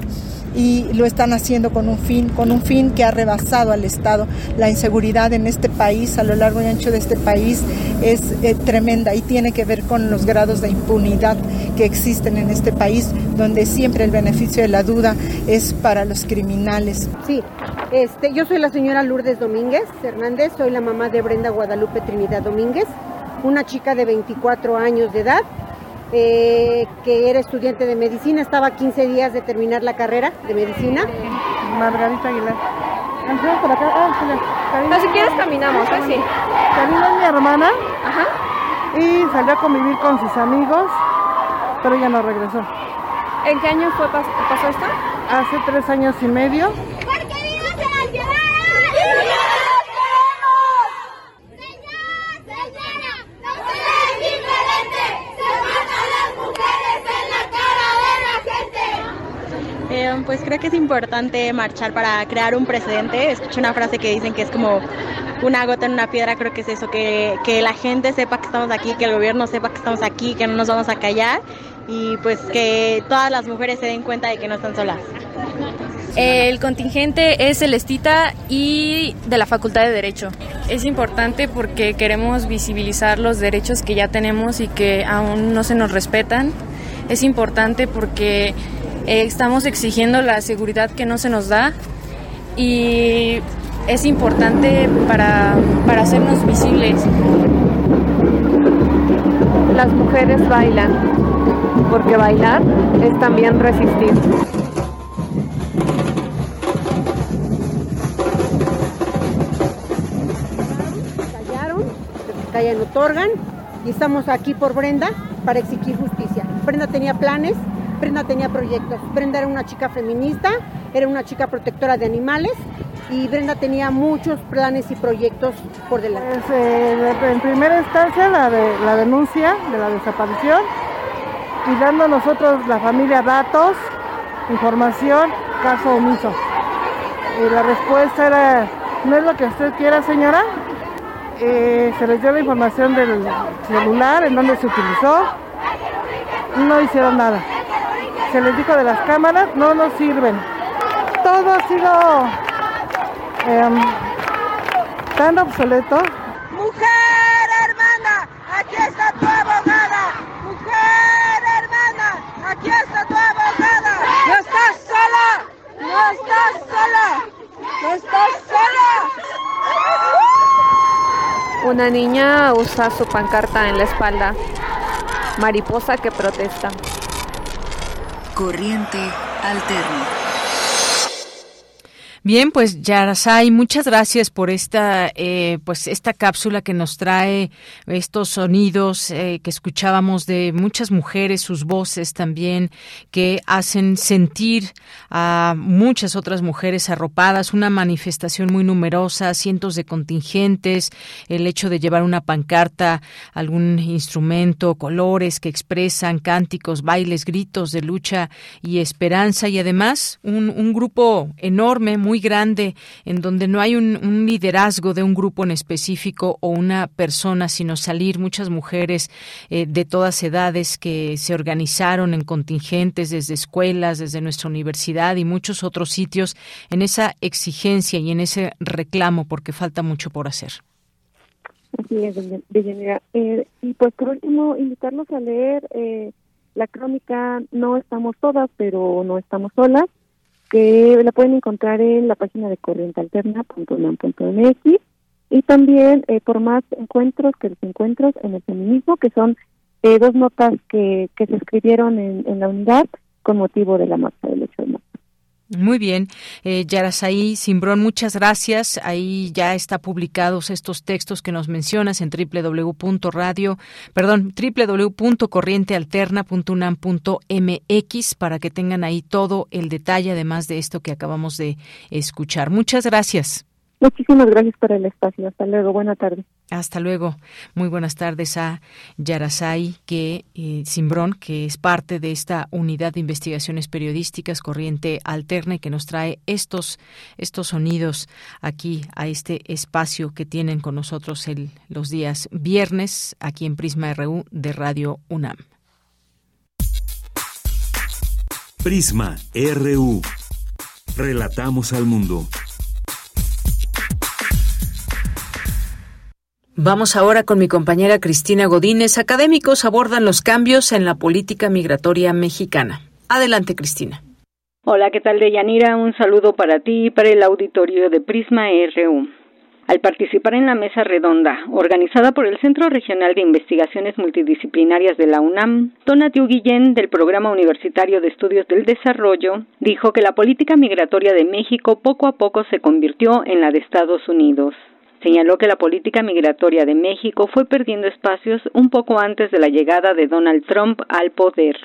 y lo están haciendo con un fin, con un fin que ha rebasado al Estado. La inseguridad en este país, a lo largo y ancho de este país, es eh, tremenda y tiene que ver con los grados de impunidad que existen en este país, donde siempre el beneficio de la duda es para los criminales. Sí, este, yo soy la señora Lourdes Domínguez Hernández, soy la mamá de Brenda Guadalupe Trinidad Domínguez, una chica de 24 años de edad eh, que era estudiante de medicina, estaba a 15 días de terminar la carrera de medicina. Margarita Aguilar. Por acá. Ah, no, si quieres caminamos, así. Karina es mi hermana. Ajá. Y salió a convivir con sus amigos, pero ya no regresó. ¿En qué año fue pasó esto? Hace tres años y medio. Eh, pues creo que es importante marchar para crear un precedente. Escuché una frase que dicen que es como una gota en una piedra, creo que es eso, que, que la gente sepa que estamos aquí, que el gobierno sepa que estamos aquí, que no nos vamos a callar y pues que todas las mujeres se den cuenta de que no están solas. El contingente es Celestita y de la Facultad de Derecho. Es importante porque queremos visibilizar los derechos que ya tenemos y que aún no se nos respetan. Es importante porque eh, estamos exigiendo la seguridad que no se nos da y es importante para, para hacernos visibles. Las mujeres bailan, porque bailar es también resistir. Callaron, se callan, otorgan y estamos aquí por Brenda para exigir justicia. Brenda tenía planes Brenda tenía proyectos. Brenda era una chica feminista, era una chica protectora de animales y Brenda tenía muchos planes y proyectos por delante. Pues, eh, en primera instancia la, de, la denuncia de la desaparición y dando nosotros, la familia, datos, información, caso omiso. Y la respuesta era, no es lo que usted quiera señora, eh, se les dio la información del celular, en donde se utilizó, no hicieron nada se les dijo de las cámaras, no nos sirven. Todo ha sido em, tan obsoleto. Mujer hermana, aquí está tu abogada. Mujer hermana, aquí está tu abogada. No estás sola, no estás sola, no estás sola. Una niña usa su pancarta en la espalda. Mariposa que protesta. Corriente Alterna. Bien, pues Yarasai, muchas gracias por esta, eh, pues esta cápsula que nos trae estos sonidos eh, que escuchábamos de muchas mujeres, sus voces también que hacen sentir a muchas otras mujeres arropadas, una manifestación muy numerosa, cientos de contingentes, el hecho de llevar una pancarta, algún instrumento, colores que expresan cánticos, bailes, gritos de lucha y esperanza y además un, un grupo enorme, muy grande, en donde no hay un, liderazgo de un grupo en específico o una persona, sino salir muchas mujeres eh, de todas edades que se organizaron en contingentes desde escuelas, desde nuestra universidad y muchos otros sitios en esa exigencia y en ese reclamo, porque falta mucho por hacer. Así es, eh, y pues por último, invitarlos a leer eh, la crónica No estamos todas, pero no estamos solas, que la pueden encontrar en la página de corrientealterna.unam.mx y también eh, por más encuentros que los encuentros en el feminismo, que son eh, dos notas que, que se escribieron en, en la unidad con motivo de la marcha del 8 de marzo. Muy bien, eh, Yarasaí Simbrón, muchas gracias. Ahí ya está publicados estos textos que nos mencionas en www.radio, perdón, www.corrientealterna.unam.mx para que tengan ahí todo el detalle, además de esto que acabamos de escuchar. Muchas gracias. Muchísimas gracias por el espacio. Hasta luego. Buena tarde. Hasta luego. Muy buenas tardes a Yarasai que, eh, Simbrón, que es parte de esta unidad de investigaciones periodísticas Corriente Alterna y que nos trae estos, estos sonidos aquí a este espacio que tienen con nosotros el, los días viernes aquí en Prisma RU de Radio UNAM. Prisma RU. Relatamos al mundo. Vamos ahora con mi compañera Cristina Godínez. Académicos abordan los cambios en la política migratoria mexicana. Adelante, Cristina. Hola, ¿qué tal, Deyanira? Un saludo para ti y para el auditorio de Prisma RU. Al participar en la mesa redonda, organizada por el Centro Regional de Investigaciones Multidisciplinarias de la UNAM, Donatiu Guillén, del Programa Universitario de Estudios del Desarrollo, dijo que la política migratoria de México poco a poco se convirtió en la de Estados Unidos. Señaló que la política migratoria de México fue perdiendo espacios un poco antes de la llegada de Donald Trump al poder.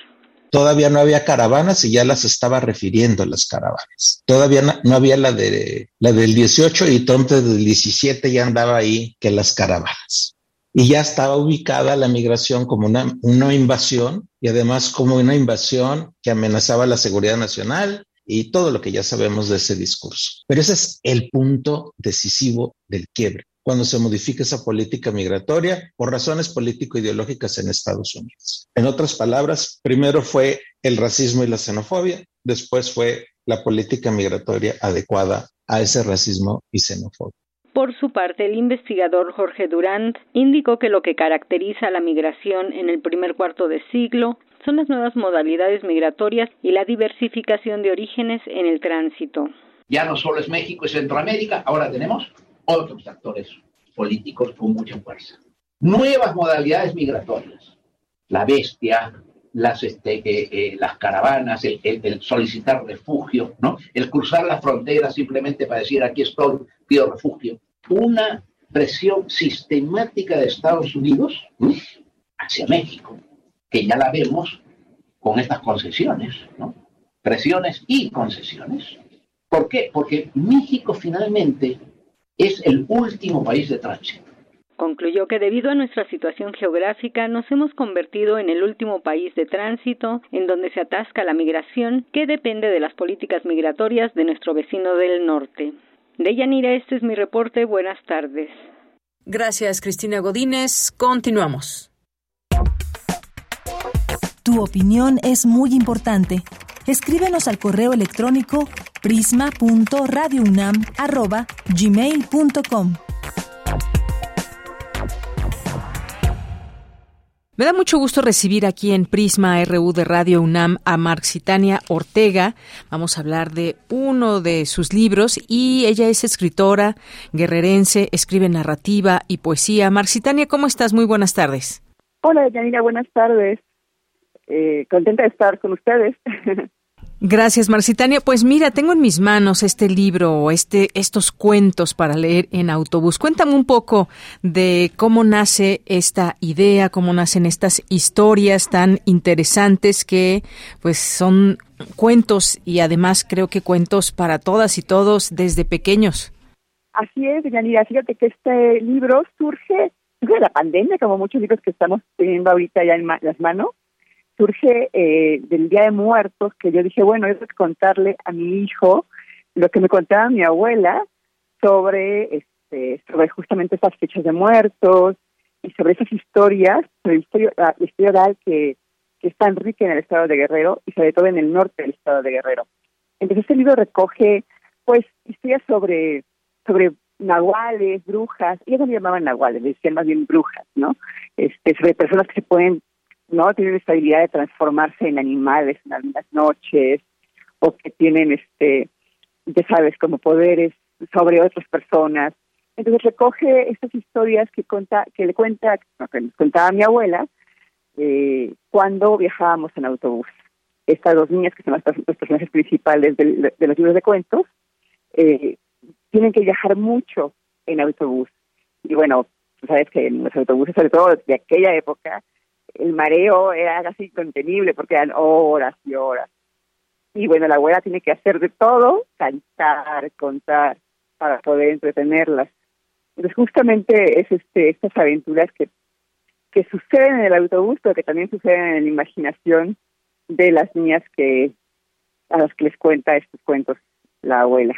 Todavía no había caravanas y ya las estaba refiriendo las caravanas. Todavía no, había la de la del 18 y Trump desde el 17 ya andaba ahí que las caravanas. Y ya estaba ubicada la migración como una, una invasión y además como una invasión que amenazaba la seguridad nacional, y todo lo que ya sabemos de ese discurso. Pero ese es el punto decisivo del quiebre, cuando se modifica esa política migratoria por razones político-ideológicas en Estados Unidos. En otras palabras, primero fue el racismo y la xenofobia, después fue la política migratoria adecuada a ese racismo y xenofobia. Por su parte, el investigador Jorge Durant indicó que lo que caracteriza la migración en el primer cuarto de siglo son las nuevas modalidades migratorias y la diversificación de orígenes en el tránsito. Ya no solo es México y Centroamérica, ahora tenemos otros actores políticos con mucha fuerza. Nuevas modalidades migratorias. La bestia, las, este, eh, eh, las caravanas, el, el, solicitar refugio, ¿no? el cruzar la frontera simplemente para decir aquí estoy, pido refugio una presión sistemática de Estados Unidos hacia México, que ya la vemos con estas concesiones, ¿no? Presiones y concesiones. ¿Por qué? Porque México finalmente es el último país de tránsito. Concluyó que debido a nuestra situación geográfica nos hemos convertido en el último país de tránsito en donde se atasca la migración que depende de las políticas migratorias de nuestro vecino del norte. Deyanira, este es mi reporte. Buenas tardes. Gracias, Cristina Godínez. Continuamos. Tu opinión es muy importante. Escríbenos al correo electrónico prisma.radiounam@gmail.com. Me da mucho gusto recibir aquí en Prisma RU de Radio UNAM a Marxitania Ortega. Vamos a hablar de uno de sus libros y ella es escritora, guerrerense, escribe narrativa y poesía. Marxitania, ¿cómo estás? Muy buenas tardes. Hola, Yanira, buenas tardes. Eh, contenta de estar con ustedes. Gracias, Marcitania. Pues mira, tengo en mis manos este libro, este, estos cuentos para leer en autobús. Cuéntame un poco de cómo nace esta idea, cómo nacen estas historias tan interesantes que, pues, son cuentos y además creo que cuentos para todas y todos desde pequeños. Así es, Yanira. Fíjate que este libro surge de la pandemia, como muchos libros que estamos teniendo ahorita ya en las manos surge eh, del Día de Muertos, que yo dije, bueno, es contarle a mi hijo lo que me contaba mi abuela sobre, este, sobre justamente esas fechas de muertos y sobre esas historias, sobre la historia, la oral que, que es tan rica en el estado de Guerrero y sobre todo en el norte del estado de Guerrero. Entonces este libro recoge, pues, historias sobre, sobre nahuales, brujas, ellos no llamaban nahuales, decían más bien brujas, ¿no? Este, sobre personas que se pueden no tienen esta habilidad de transformarse en animales en algunas noches o que tienen este ya sabes como poderes sobre otras personas. Entonces recoge estas historias que cuenta que le cuenta que nos contaba mi abuela eh, cuando viajábamos en autobús. Estas dos niñas que son las, los personajes principales de, los libros de cuentos eh, tienen que viajar mucho en autobús. Y bueno sabes que en los autobuses sobre todo de aquella época el mareo era casi incontenible porque eran horas y horas. Y bueno, la abuela tiene que hacer de todo, cantar, contar, para poder entretenerlas. Entonces justamente es este estas aventuras que, que suceden en el autobús, pero que también suceden en la imaginación de las niñas que a las que les cuenta estos cuentos la abuela.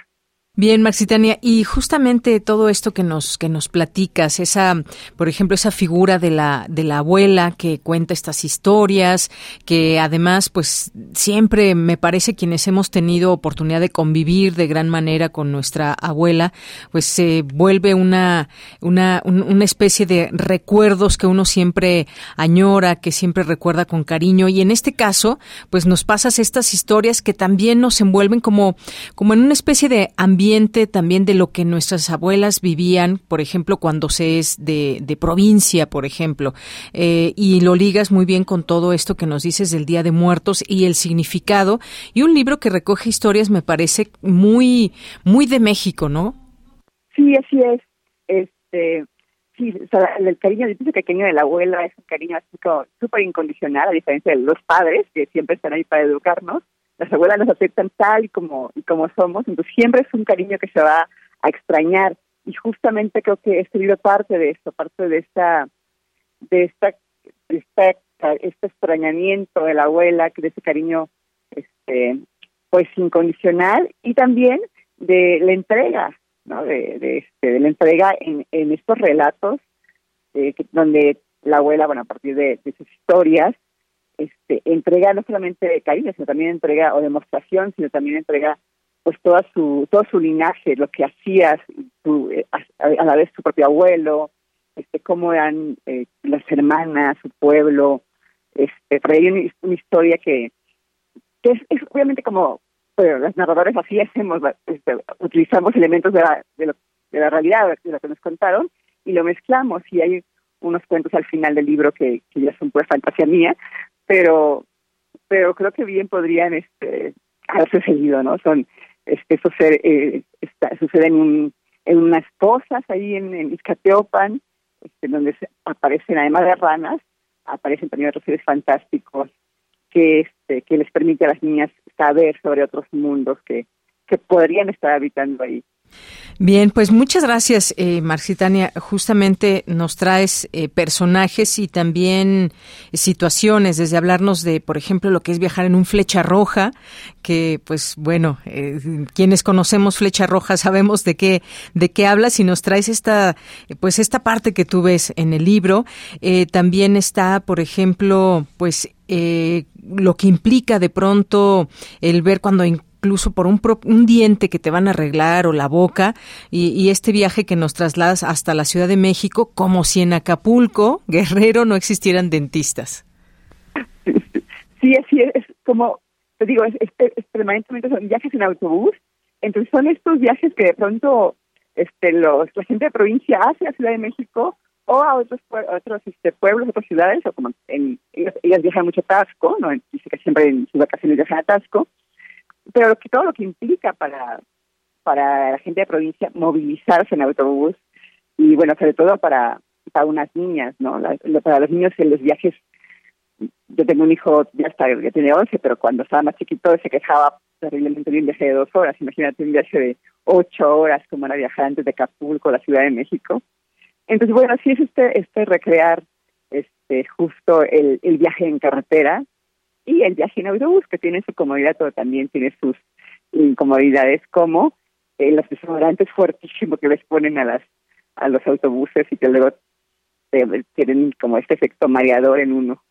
Bien, Maxitania, y justamente todo esto que nos que nos platicas, esa, por ejemplo, esa figura de la de la abuela que cuenta estas historias, que además, pues siempre me parece quienes hemos tenido oportunidad de convivir de gran manera con nuestra abuela, pues se vuelve una una una especie de recuerdos que uno siempre añora, que siempre recuerda con cariño, y en este caso, pues nos pasas estas historias que también nos envuelven como como en una especie de ambiente también de lo que nuestras abuelas vivían, por ejemplo, cuando se es de, provincia, por ejemplo, eh, y lo ligas muy bien con todo esto que nos dices del Día de Muertos y el significado, y un libro que recoge historias, me parece muy, muy de México, ¿no? Sí, así es. Este, sí, el cariño, el cariño de la abuela es un cariño así súper incondicional, a diferencia de los padres, que siempre están ahí para educarnos las abuelas nos aceptan tal y como, como somos, entonces siempre es un cariño que se va a extrañar y justamente creo que este libro parte de esto, parte de esta, de esta, este extrañamiento de la abuela, de ese cariño, este, pues incondicional y también de la entrega, ¿no? De, de, este, de la entrega en, en estos relatos eh, donde la abuela, bueno, a partir de, de sus historias, este, entrega no solamente cariño, sino también entrega o demostración, sino también entrega pues toda su todo su linaje, lo que hacía su, eh, a, la vez su propio abuelo, este cómo eran eh, las hermanas, su pueblo, este trae una, una historia que, que es, obviamente como bueno, los narradores así hacemos, este, utilizamos elementos de la, de, de la realidad, de lo que nos contaron, y lo mezclamos y hay unos cuentos al final del libro que, que ya son pues fantasía mía, pero pero creo que bien podrían este haberse seguido, ¿no? Son este sucede eh, suceden en, en unas pozas ahí en, en Izcateopan, este, donde aparecen además de ranas, aparecen también otros seres fantásticos que este que les permite a las niñas saber sobre otros mundos que que podrían estar habitando ahí. Bien, pues muchas gracias, eh, Marcitania. Justamente nos traes eh, personajes y también situaciones, desde hablarnos de, por ejemplo, lo que es viajar en un flecha roja, que, pues, bueno, eh, quienes conocemos flecha roja sabemos de qué de qué hablas y nos traes esta, pues, esta parte que tú ves en el libro. Eh, también está, por ejemplo, pues, eh, lo que implica de pronto el ver cuando incluso por un, un diente que te van a arreglar o la boca y, este viaje que nos trasladas hasta la Ciudad de México como si en Acapulco, Guerrero, no existieran dentistas. Sí, así es, como te digo, es, permanentemente son viajes en autobús, entonces son estos viajes que de pronto este los la gente de provincia hace a Ciudad de México o a otros otros este, pueblos, otras ciudades, o como en, ellas, viajan mucho a Tasco, ¿no? Dice que siempre en sus vacaciones viajan a Tasco, pero que todo lo que implica para, para la gente de provincia movilizarse en autobús y bueno, sobre todo para, para unas niñas, ¿no? para los niños en los viajes, yo tengo un hijo ya hasta que tiene 11, pero cuando estaba más chiquito se quejaba terriblemente de un viaje de dos horas, imagínate un viaje de ocho horas como era viajar antes de Acapulco, la Ciudad de México. Entonces, bueno, así es este, este recrear este justo el, el viaje en carretera, y el viaje en autobús, que tiene su comodidad, pero también tiene sus incomodidades, como eh, los desodorantes fuertísimos que les ponen a las a los autobuses y que luego eh, tienen como este efecto mareador en uno.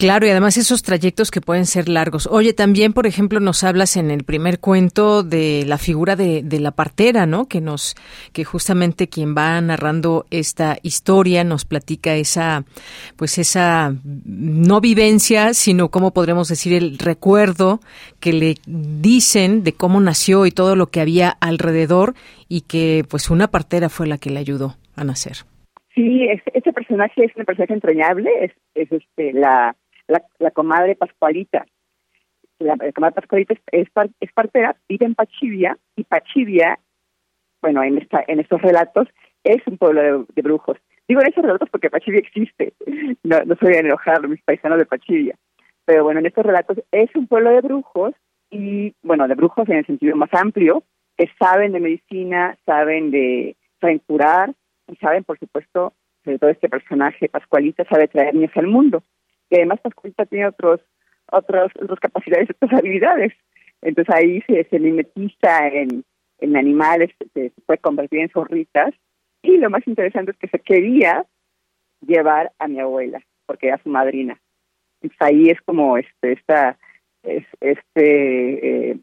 Claro, y además esos trayectos que pueden ser largos. Oye, también, por ejemplo, nos hablas en el primer cuento de la figura de, de, la partera, ¿no? Que nos, que justamente quien va narrando esta historia nos platica esa, pues esa no vivencia, sino cómo podremos decir el recuerdo que le dicen de cómo nació y todo lo que había alrededor y que, pues, una partera fue la que le ayudó a nacer. Sí, este, personaje es un personaje entrañable, es, es este la la, comadre Pascualita. La, comadre Pascualita es, es, partera, vive en Pachivia, y Pachivia, bueno, en, esta, en estos relatos, es un pueblo de, brujos. Digo en estos relatos porque Pachivia existe, no, no soy a enojar mis paisanos de Pachivia, pero bueno, en estos relatos es un pueblo de brujos, y bueno, de brujos en el sentido más amplio, que saben de medicina, saben de saben curar, y saben, por supuesto, sobre todo este personaje, Pascualita, sabe traer niños al mundo. Y además Pascualita tiene otros, otros, otras capacidades, otras habilidades. Entonces ahí se, se mimetiza en, en animales, se, puede convertir en zorritas. Y lo más interesante es que se quería llevar a mi abuela, porque era su madrina. Entonces ahí es como este, esta, es, este eh,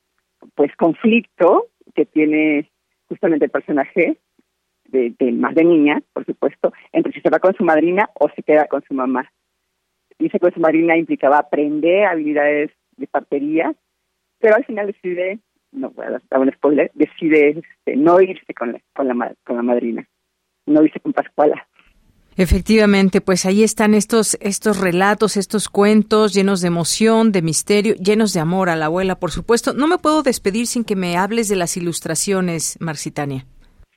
pues conflicto que tiene justamente el personaje de, de, más de niña, por supuesto, entre si se va con su madrina o se queda con su mamá. Dice que su madrina implicaba aprender habilidades de partería, pero al final decide, no voy a dar un spoiler, decide este, no irse con la, con, la, con la madrina, no irse con Pascuala. Efectivamente, pues ahí están estos, estos relatos, estos cuentos llenos de emoción, de misterio, llenos de amor a la abuela, por supuesto. No me puedo despedir sin que me hables de las ilustraciones, Marcitania.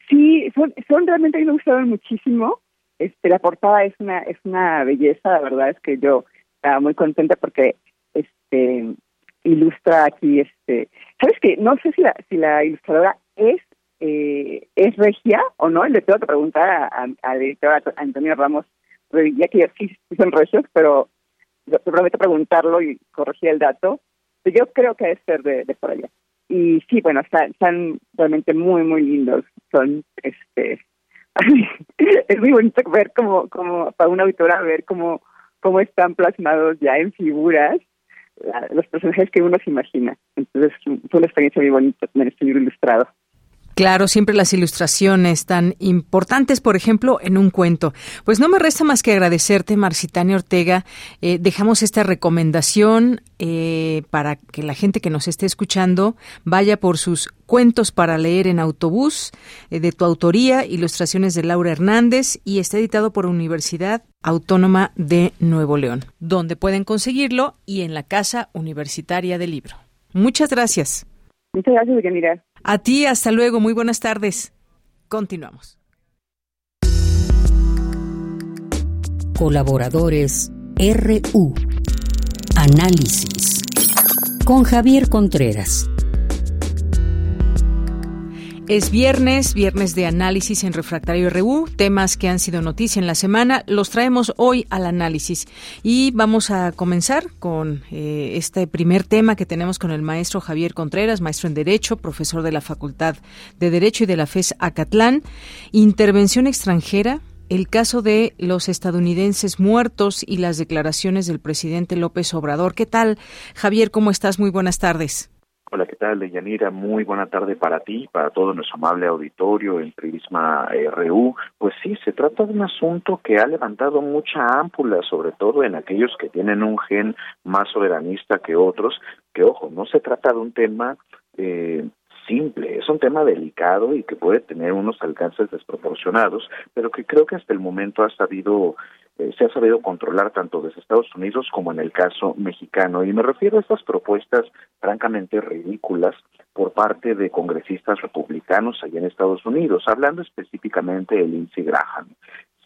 Sí, son, son realmente a mí me gustaron muchísimo. Este, la portada es una, es una belleza, la verdad es que yo estaba muy contenta porque este ilustra aquí, este, sabes que no sé si la, si la ilustradora es eh, es regia o no, le tengo que preguntar al director Antonio Ramos, ya que sí, son regios, pero te prometo preguntarlo y corregir el dato. Yo creo que es ser de, por allá. Y sí, bueno, están, realmente muy, muy lindos. Son, este, es muy bonito ver como, como para una auditora ver cómo, cómo están plasmados ya en figuras los personajes que uno se imagina. Entonces fue una experiencia muy bonita tener este libro ilustrado. Claro, siempre las ilustraciones tan importantes, por ejemplo, en un cuento. Pues no me resta más que agradecerte, Marcitania Ortega. Eh, dejamos esta recomendación eh, para que la gente que nos esté escuchando vaya por sus cuentos para leer en autobús eh, de tu autoría, ilustraciones de Laura Hernández y está editado por Universidad Autónoma de Nuevo León, donde pueden conseguirlo y en la Casa Universitaria del Libro. Muchas gracias. Muchas gracias, Yanira. A ti, hasta luego. Muy buenas tardes. Continuamos. Colaboradores RU. Análisis. Con Javier Contreras. Es viernes, viernes de análisis en Refractario RU, temas que han sido noticia en la semana, los traemos hoy al análisis y vamos a comenzar con eh, este primer tema que tenemos con el maestro Javier Contreras, maestro en Derecho, profesor de la Facultad de Derecho y de la FES Acatlán, intervención extranjera, el caso de los estadounidenses muertos y las declaraciones del presidente López Obrador. ¿Qué tal, Javier? ¿Cómo estás? Muy buenas tardes. Hola, ¿qué tal, Deyanira? Muy buena tarde para ti, para todo nuestro amable auditorio en Prisma RU. Pues sí, se trata de un asunto que ha levantado mucha ámpula, sobre todo en aquellos que tienen un gen más soberanista que otros, que ojo, no se trata de un tema eh, simple, es un tema delicado y que puede tener unos alcances desproporcionados, pero que creo que hasta el momento ha sabido eh, se ha sabido controlar tanto desde Estados Unidos como en el caso mexicano. Y me refiero a estas propuestas francamente ridículas por parte de congresistas republicanos allá en Estados Unidos, hablando específicamente de Lindsey Graham.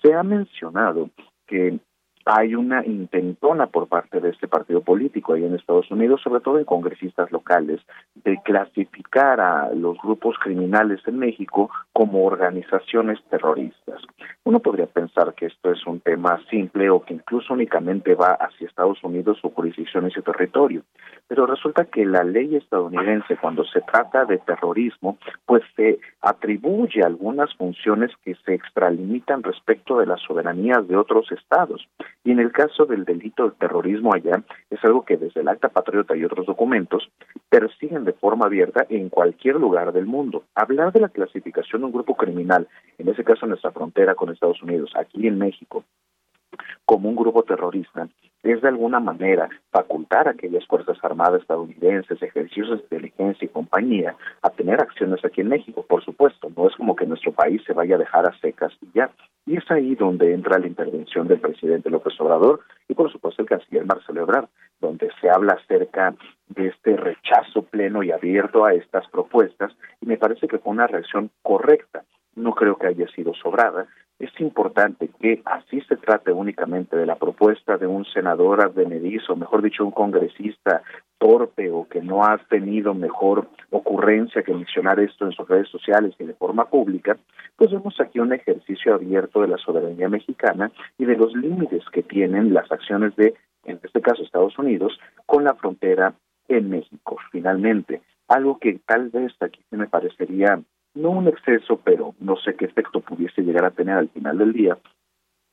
Se ha mencionado que hay una intentona por parte de este partido político ahí en Estados Unidos, sobre todo en congresistas locales, de clasificar a los grupos criminales en México como organizaciones terroristas. Uno podría pensar que esto es un tema simple o que incluso únicamente va hacia Estados Unidos, su jurisdicción y su territorio, pero resulta que la ley estadounidense cuando se trata de terrorismo, pues se atribuye algunas funciones que se extralimitan respecto de las soberanías de otros estados. Y en el caso del delito de terrorismo allá, es algo que desde el Acta Patriota y otros documentos persiguen de forma abierta en cualquier lugar del mundo. Hablar de la clasificación de un grupo criminal, en ese caso en nuestra frontera con Estados Unidos, aquí en México, como un grupo terrorista es de alguna manera facultar a aquellas Fuerzas Armadas estadounidenses, ejercicios de inteligencia y compañía a tener acciones aquí en México, por supuesto, no es como que nuestro país se vaya a dejar a secas y ya. Y es ahí donde entra la intervención del presidente López Obrador y por supuesto el canciller Marcelo Ebrard, donde se habla acerca de este rechazo pleno y abierto a estas propuestas y me parece que fue una reacción correcta. No creo que haya sido sobrada, es importante que así se trate únicamente de la propuesta de un senador advenedizo, mejor dicho, un congresista torpe o que no ha tenido mejor ocurrencia que mencionar esto en sus redes sociales y de forma pública, pues vemos aquí un ejercicio abierto de la soberanía mexicana y de los límites que tienen las acciones de, en este caso, Estados Unidos, con la frontera en México. Finalmente, algo que tal vez aquí se me parecería no un exceso, pero no sé qué efecto pudiese llegar a tener al final del día,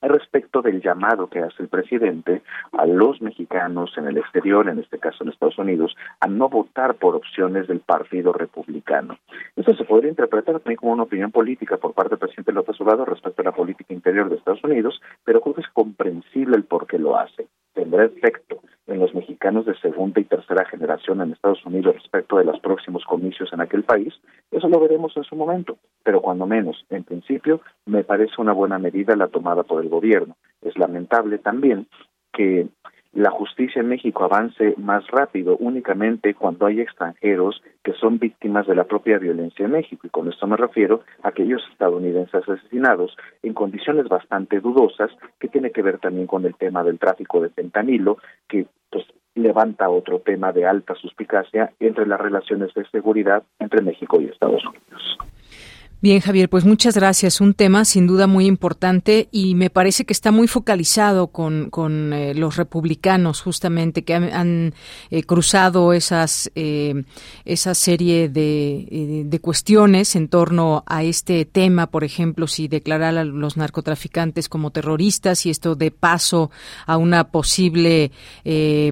respecto del llamado que hace el presidente a los mexicanos en el exterior, en este caso en Estados Unidos, a no votar por opciones del Partido Republicano. Eso se podría interpretar también como una opinión política por parte del presidente López Obrador respecto a la política interior de Estados Unidos, pero creo que es comprensible el por qué lo hace. Tendrá efecto en los mexicanos de segunda y tercera generación en Estados Unidos respecto de los próximos comicios en aquel país, eso lo veremos en su momento, pero cuando menos, en principio, me parece una buena medida la tomada por el gobierno. Es lamentable también que la justicia en México avance más rápido únicamente cuando hay extranjeros que son víctimas de la propia violencia en México. Y con esto me refiero a aquellos estadounidenses asesinados en condiciones bastante dudosas, que tiene que ver también con el tema del tráfico de fentanilo, que pues levanta otro tema de alta suspicacia entre las relaciones de seguridad entre México y Estados Unidos. Bien, Javier, pues muchas gracias. Un tema sin duda muy importante y me parece que está muy focalizado con, con eh, los republicanos, justamente, que han, eh, cruzado esas, eh, esa serie de, de, cuestiones en torno a este tema, por ejemplo, si declarar a los narcotraficantes como terroristas y esto de paso a una posible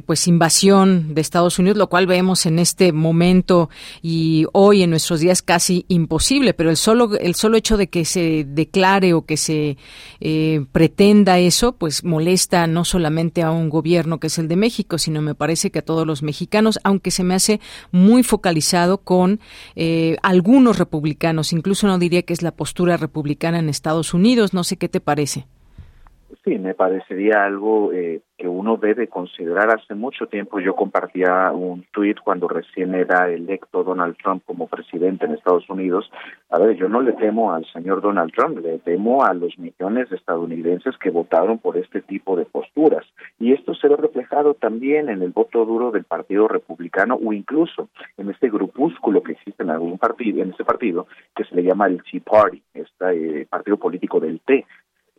pues invasión de Estados Unidos, lo cual vemos en este momento y hoy en nuestros días casi imposible, pero el solo el solo hecho de que se declare o que se eh, pretenda eso, pues molesta no solamente a un gobierno que es el de México, sino me parece que a todos los mexicanos, aunque se me hace muy focalizado con eh, algunos republicanos, incluso no diría que es la postura republicana en Estados Unidos, no sé qué te parece. Sí, me parecería algo eh, que uno debe considerar. Hace mucho tiempo yo compartía un tuit cuando recién era electo Donald Trump como presidente en Estados Unidos. A ver, yo no le temo al señor Donald Trump, le temo a los millones de estadounidenses que votaron por este tipo de posturas. Y esto se ve reflejado también en el voto duro del Partido Republicano o incluso en este grupúsculo que existe en algún partido, en este partido, que se le llama el Tea Party, este partido político del té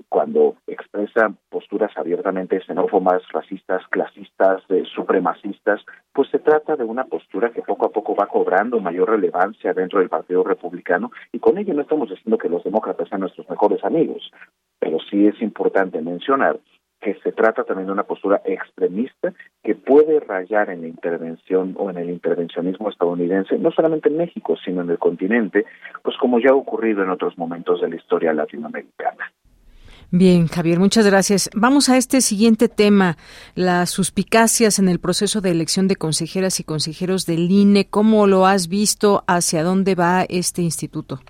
cuando expresa posturas abiertamente xenófobas, racistas, clasistas, eh, supremacistas, pues se trata de una postura que poco a poco va cobrando mayor relevancia dentro del Partido Republicano y con ello no estamos diciendo que los demócratas sean nuestros mejores amigos, pero sí es importante mencionar que se trata también de una postura extremista que puede rayar en la intervención o en el intervencionismo estadounidense, no solamente en México, sino en el continente, pues como ya ha ocurrido en otros momentos de la historia latinoamericana. Bien, Javier, muchas gracias. Vamos a este siguiente tema, las suspicacias en el proceso de elección de consejeras y consejeros del INE. ¿Cómo lo has visto? ¿Hacia dónde va este instituto?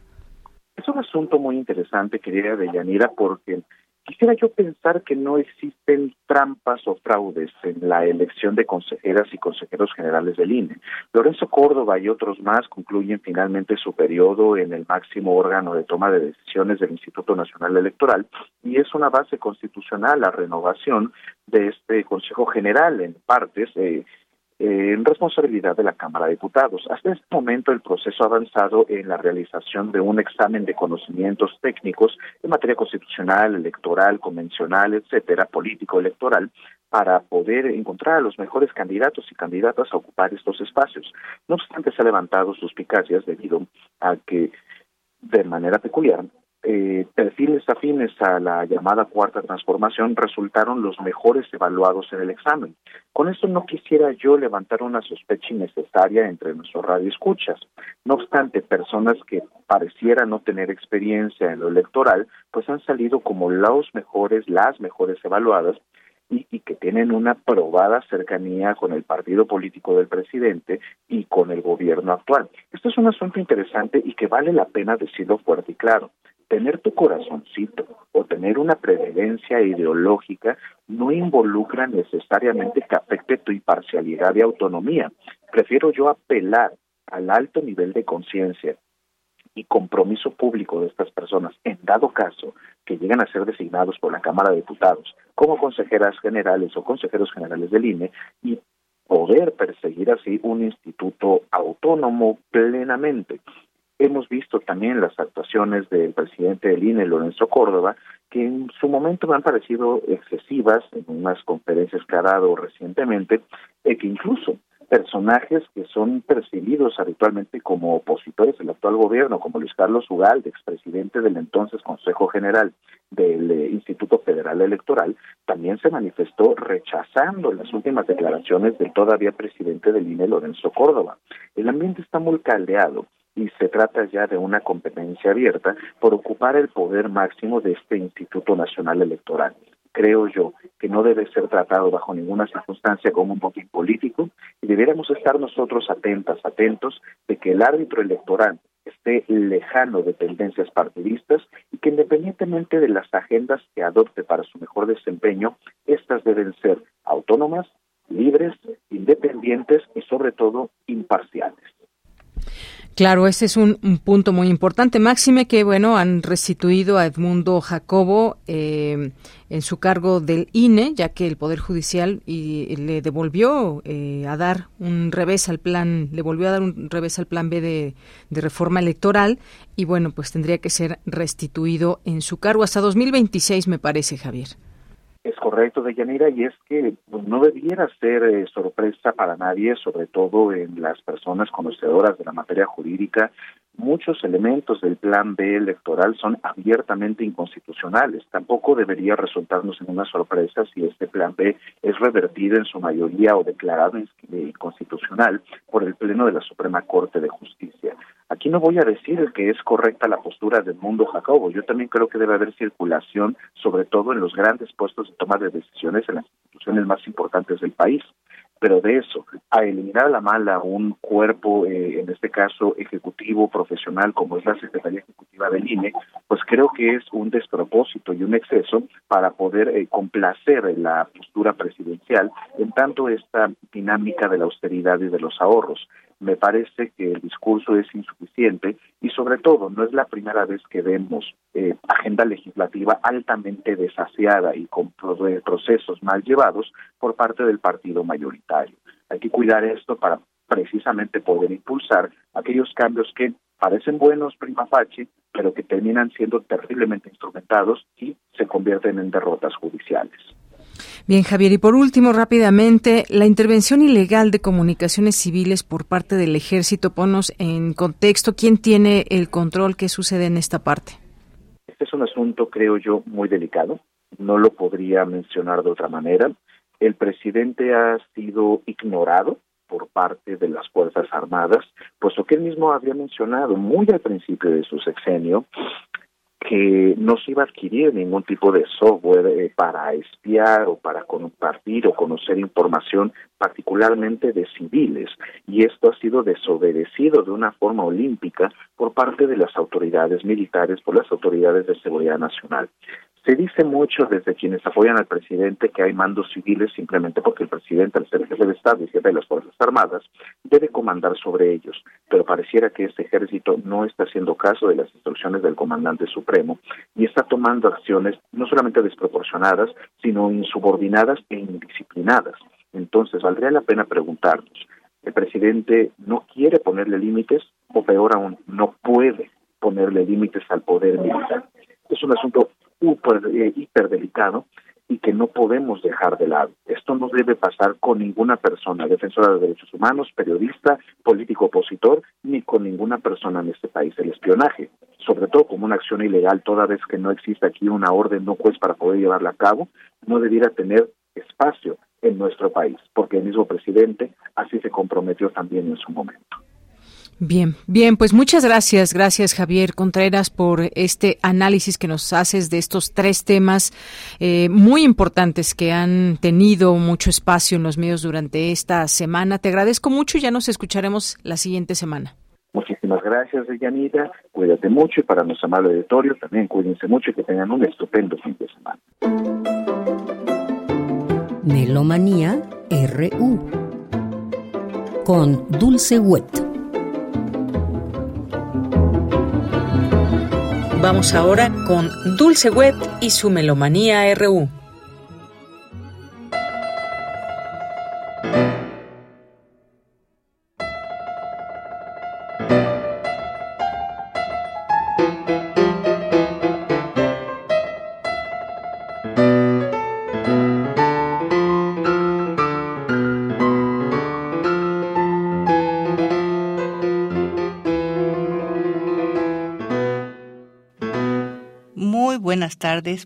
Es un asunto muy interesante, querida Deyanira, porque Quisiera yo pensar que no existen trampas o fraudes en la elección de consejeras y consejeros generales del INE. Lorenzo Córdoba y otros más concluyen finalmente su periodo en el máximo órgano de toma de decisiones del Instituto Nacional Electoral y es una base constitucional la renovación de este Consejo General en partes. Eh, en responsabilidad de la Cámara de Diputados. Hasta este momento el proceso ha avanzado en la realización de un examen de conocimientos técnicos en materia constitucional, electoral, convencional, etcétera, político, electoral, para poder encontrar a los mejores candidatos y candidatas a ocupar estos espacios. No obstante, se han levantado suspicacias debido a que, de manera peculiar, eh, perfiles afines a la llamada cuarta transformación resultaron los mejores evaluados en el examen. Con esto no quisiera yo levantar una sospecha innecesaria entre nuestros radioescuchas. No obstante, personas que parecieran no tener experiencia en lo electoral, pues han salido como los mejores, las mejores evaluadas y, y, que tienen una probada cercanía con el partido político del presidente y con el gobierno actual. Esto es un asunto interesante y que vale la pena decirlo fuerte y claro tener tu corazoncito o tener una preferencia ideológica no involucra necesariamente que afecte tu imparcialidad y autonomía. Prefiero yo apelar al alto nivel de conciencia y compromiso público de estas personas, en dado caso que lleguen a ser designados por la Cámara de Diputados como consejeras generales o consejeros generales del INE, y poder perseguir así un instituto autónomo plenamente. Hemos visto también las actuaciones del presidente del INE, Lorenzo Córdoba, que en su momento me han parecido excesivas en unas conferencias que ha dado recientemente, y que incluso personajes que son percibidos habitualmente como opositores del actual gobierno, como Luis Carlos Ugalde, expresidente del entonces Consejo General del eh, Instituto Federal Electoral, también se manifestó rechazando las últimas declaraciones del todavía presidente del INE, Lorenzo Córdoba. El ambiente está muy caldeado y se trata ya de una competencia abierta por ocupar el poder máximo de este Instituto Nacional Electoral creo yo, que no debe ser tratado bajo ninguna circunstancia como un botín político y debiéramos estar nosotros atentas, atentos de que el árbitro electoral esté lejano de tendencias partidistas y que independientemente de las agendas que adopte para su mejor desempeño, estas deben ser autónomas, libres, independientes y sobre todo imparciales. Claro, ese es un, punto muy importante. Máxime que, bueno, han restituido a Edmundo Jacobo eh, en su cargo del INE, ya que el Poder Judicial y, le devolvió eh, a dar un revés al plan, le volvió a dar un revés al plan B de, de reforma electoral y, bueno, pues tendría que ser restituido en su cargo hasta 2026, me parece, Javier. Correcto, Deyanira, y es que pues, no debiera ser eh, sorpresa para nadie, sobre todo en las personas conocedoras de la materia jurídica. Muchos elementos del plan B electoral son abiertamente inconstitucionales. Tampoco debería resultarnos en una sorpresa si este plan B es revertido en su mayoría o declarado inconstitucional por el Pleno de la Suprema Corte de Justicia. Aquí no voy a decir que es correcta la postura del mundo Jacobo. Yo también creo que debe haber circulación, sobre todo en los grandes puestos de toma de decisiones en las instituciones más importantes del país. Pero de eso, a eliminar a la mala un cuerpo, eh, en este caso ejecutivo, profesional, como es la Secretaría Ejecutiva del INE, pues creo que es un despropósito y un exceso para poder eh, complacer la postura presidencial en tanto esta dinámica de la austeridad y de los ahorros me parece que el discurso es insuficiente y sobre todo no es la primera vez que vemos eh, agenda legislativa altamente desasiada y con procesos mal llevados por parte del partido mayoritario. Hay que cuidar esto para precisamente poder impulsar aquellos cambios que parecen buenos prima facie, pero que terminan siendo terriblemente instrumentados y se convierten en derrotas judiciales. Bien, Javier, y por último, rápidamente, la intervención ilegal de comunicaciones civiles por parte del ejército, ponos en contexto, ¿quién tiene el control? ¿Qué sucede en esta parte? Este es un asunto, creo yo, muy delicado. No lo podría mencionar de otra manera. El presidente ha sido ignorado por parte de las Fuerzas Armadas, puesto que él mismo había mencionado muy al principio de su sexenio que no se iba a adquirir ningún tipo de software eh, para espiar o para compartir o conocer información particularmente de civiles y esto ha sido desobedecido de una forma olímpica por parte de las autoridades militares, por las autoridades de seguridad nacional. Se dice mucho desde quienes apoyan al presidente que hay mandos civiles simplemente porque el presidente, al ser jefe de Estado y jefe de las Fuerzas Armadas, debe comandar sobre ellos, pero pareciera que este ejército no está haciendo caso de las instrucciones del comandante supremo y está tomando acciones no solamente desproporcionadas, sino insubordinadas e indisciplinadas. Entonces, valdría la pena preguntarnos, ¿el presidente no quiere ponerle límites o peor aún, no puede ponerle límites al poder militar? Es un asunto hiper, eh, hiper delicado y que no podemos dejar de lado. Esto no debe pasar con ninguna persona, defensora de derechos humanos, periodista, político opositor, ni con ninguna persona en este país. El espionaje, sobre todo como una acción ilegal, toda vez que no existe aquí una orden no juez para poder llevarla a cabo, no debiera tener espacio en nuestro país, porque el mismo presidente así se comprometió también en su momento. Bien, bien, pues muchas gracias, gracias Javier Contreras por este análisis que nos haces de estos tres temas eh, muy importantes que han tenido mucho espacio en los medios durante esta semana. Te agradezco mucho y ya nos escucharemos la siguiente semana. Muchísimas gracias, Yanita. Cuídate mucho y para nuestro amable auditorio también cuídense mucho y que tengan un estupendo fin de semana. Melomanía RU con Dulce Wet. Vamos ahora con Dulce Wet y su Melomanía RU.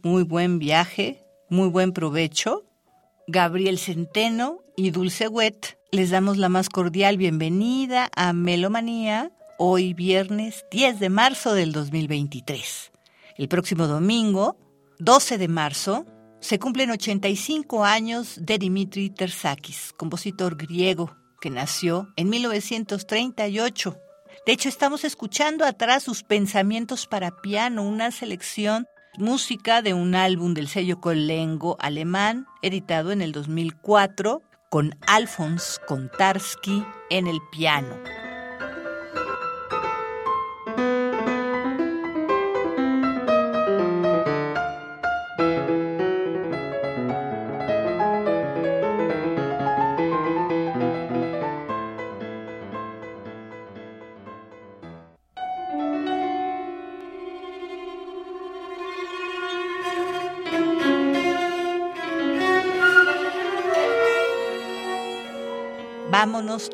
Muy buen viaje, muy buen provecho. Gabriel Centeno y Dulce Wet, les damos la más cordial bienvenida a Melomanía, hoy viernes 10 de marzo del 2023. El próximo domingo, 12 de marzo, se cumplen 85 años de Dimitri Tersakis, compositor griego que nació en 1938 de hecho, estamos escuchando atrás sus pensamientos para piano, una selección música de un álbum del sello Colengo alemán, editado en el 2004, con Alfons Kontarski en el piano.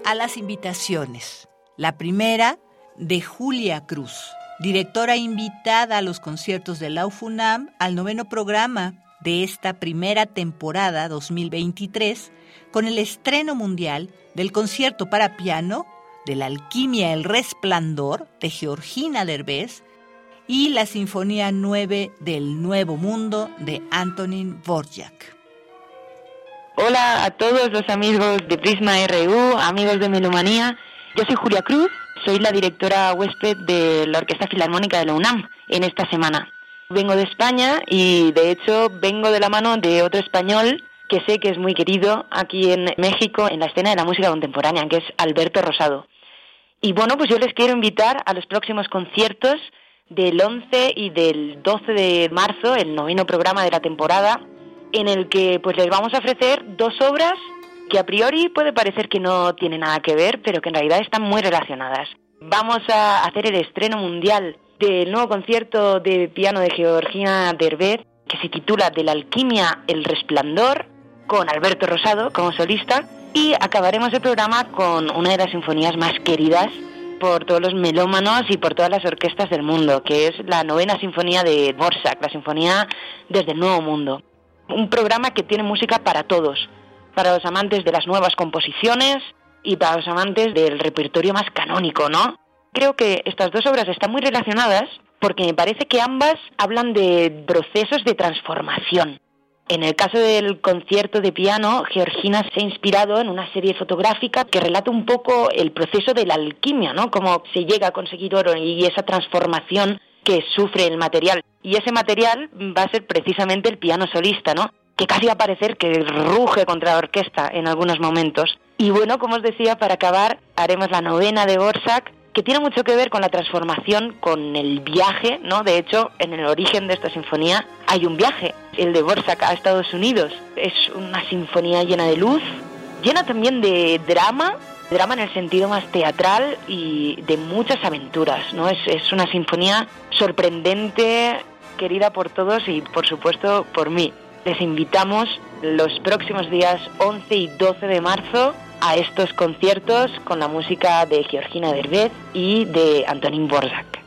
A las invitaciones. La primera de Julia Cruz, directora invitada a los conciertos de la UFUNAM al noveno programa de esta primera temporada 2023 con el estreno mundial del concierto para piano de la Alquimia El Resplandor de Georgina Derbez y la Sinfonía 9 del Nuevo Mundo de Antonin Dvorak. Hola a todos los amigos de Prisma RU, amigos de Melomanía. Yo soy Julia Cruz, soy la directora huésped de la Orquesta Filarmónica de la UNAM en esta semana. Vengo de España y de hecho vengo de la mano de otro español que sé que es muy querido aquí en México en la escena de la música contemporánea, que es Alberto Rosado. Y bueno, pues yo les quiero invitar a los próximos conciertos del 11 y del 12 de marzo, el noveno programa de la temporada, en el que pues les vamos a ofrecer dos obras que a priori puede parecer que no tienen nada que ver, pero que en realidad están muy relacionadas. Vamos a hacer el estreno mundial del nuevo concierto de piano de Georgina Derbez, que se titula De la alquimia el resplandor, con Alberto Rosado como solista, y acabaremos el programa con una de las sinfonías más queridas por todos los melómanos y por todas las orquestas del mundo, que es la novena sinfonía de Borsak, la sinfonía desde el Nuevo Mundo un programa que tiene música para todos, para los amantes de las nuevas composiciones y para los amantes del repertorio más canónico, ¿no? Creo que estas dos obras están muy relacionadas porque me parece que ambas hablan de procesos de transformación. En el caso del concierto de piano, Georgina se ha inspirado en una serie fotográfica que relata un poco el proceso de la alquimia, ¿no? Cómo se llega a conseguir oro y esa transformación que sufre el material. Y ese material va a ser precisamente el piano solista, ¿no? Que casi va a parecer que ruge contra la orquesta en algunos momentos. Y bueno, como os decía, para acabar, haremos la novena de Borsak, que tiene mucho que ver con la transformación, con el viaje, ¿no? De hecho, en el origen de esta sinfonía hay un viaje, el de Borsak a Estados Unidos. Es una sinfonía llena de luz, llena también de drama, drama en el sentido más teatral y de muchas aventuras, ¿no? Es, es una sinfonía sorprendente, querida por todos y por supuesto por mí. Les invitamos los próximos días 11 y 12 de marzo a estos conciertos con la música de Georgina Derbez y de Antonín Borzak.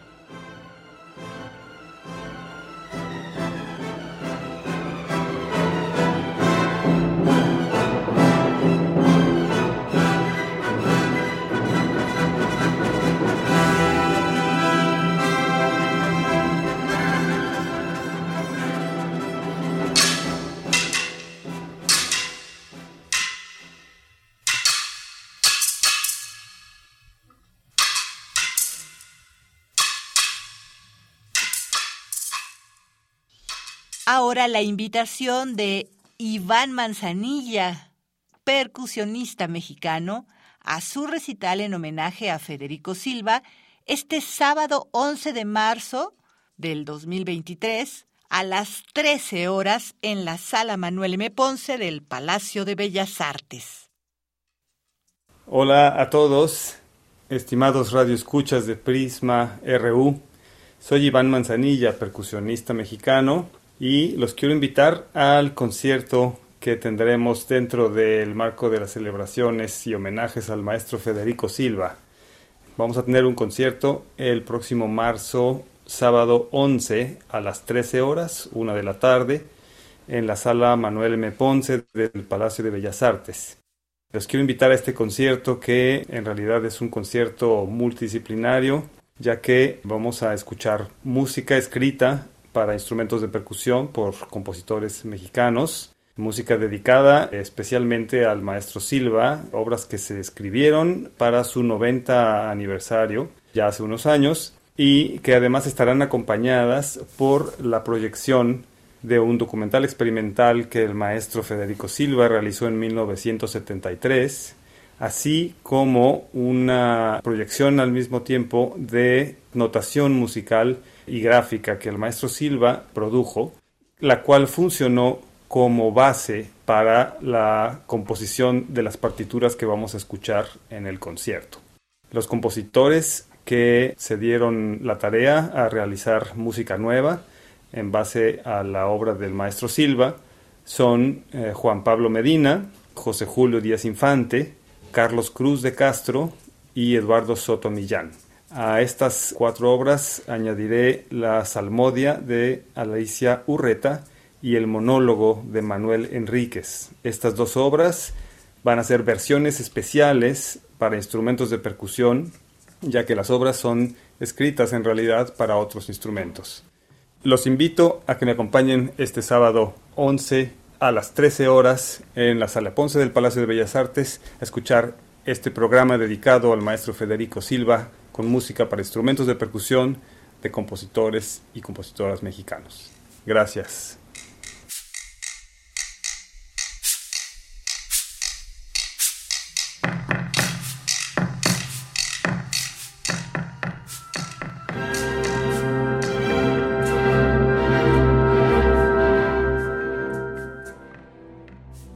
Ahora la invitación de Iván Manzanilla, percusionista mexicano, a su recital en homenaje a Federico Silva este sábado 11 de marzo del 2023 a las 13 horas en la sala Manuel M. Ponce del Palacio de Bellas Artes. Hola a todos, estimados radioescuchas de Prisma RU. Soy Iván Manzanilla, percusionista mexicano y los quiero invitar al concierto que tendremos dentro del marco de las celebraciones y homenajes al maestro Federico Silva. Vamos a tener un concierto el próximo marzo sábado 11 a las 13 horas, una de la tarde, en la sala Manuel M. Ponce del Palacio de Bellas Artes. Les quiero invitar a este concierto que en realidad es un concierto multidisciplinario, ya que vamos a escuchar música escrita para instrumentos de percusión por compositores mexicanos, música dedicada especialmente al maestro Silva, obras que se escribieron para su 90 aniversario ya hace unos años y que además estarán acompañadas por la proyección de un documental experimental que el maestro Federico Silva realizó en 1973, así como una proyección al mismo tiempo de notación musical y gráfica que el maestro Silva produjo, la cual funcionó como base para la composición de las partituras que vamos a escuchar en el concierto. Los compositores que se dieron la tarea a realizar música nueva en base a la obra del maestro Silva son eh, Juan Pablo Medina, José Julio Díaz Infante, Carlos Cruz de Castro y Eduardo Soto Millán. A estas cuatro obras añadiré la Salmodia de Alicia Urreta y el monólogo de Manuel Enríquez. Estas dos obras van a ser versiones especiales para instrumentos de percusión, ya que las obras son escritas en realidad para otros instrumentos. Los invito a que me acompañen este sábado 11 a las 13 horas en la Sala Ponce del Palacio de Bellas Artes a escuchar este programa dedicado al maestro Federico Silva con música para instrumentos de percusión de compositores y compositoras mexicanos. Gracias.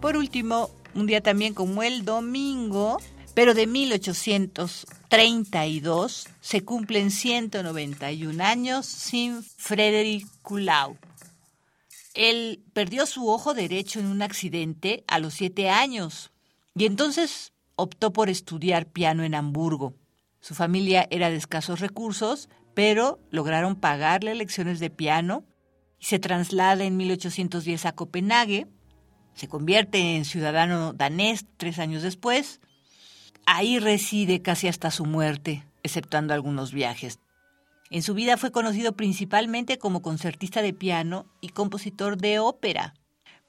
Por último, un día también como el domingo, pero de 1832 se cumplen 191 años sin Frederick Kulau. Él perdió su ojo derecho en un accidente a los siete años y entonces optó por estudiar piano en Hamburgo. Su familia era de escasos recursos, pero lograron pagarle lecciones de piano y se traslada en 1810 a Copenhague. Se convierte en ciudadano danés tres años después Ahí reside casi hasta su muerte, exceptuando algunos viajes. En su vida fue conocido principalmente como concertista de piano y compositor de ópera,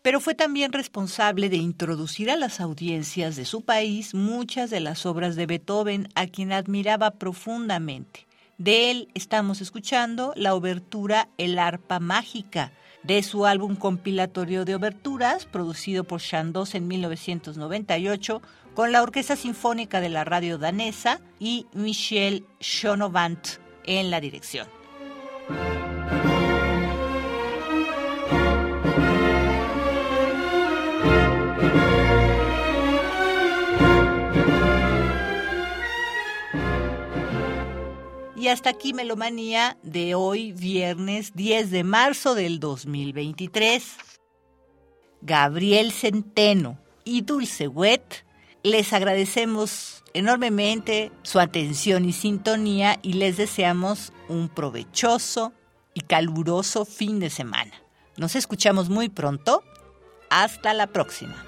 pero fue también responsable de introducir a las audiencias de su país muchas de las obras de Beethoven, a quien admiraba profundamente. De él estamos escuchando la obertura El arpa mágica, de su álbum compilatorio de oberturas, producido por Chandos en 1998, con la Orquesta Sinfónica de la Radio Danesa y Michel Schonovant en la dirección. Y hasta aquí Melomanía de hoy, viernes 10 de marzo del 2023. Gabriel Centeno y Dulce Wet les agradecemos enormemente su atención y sintonía y les deseamos un provechoso y caluroso fin de semana. Nos escuchamos muy pronto. Hasta la próxima.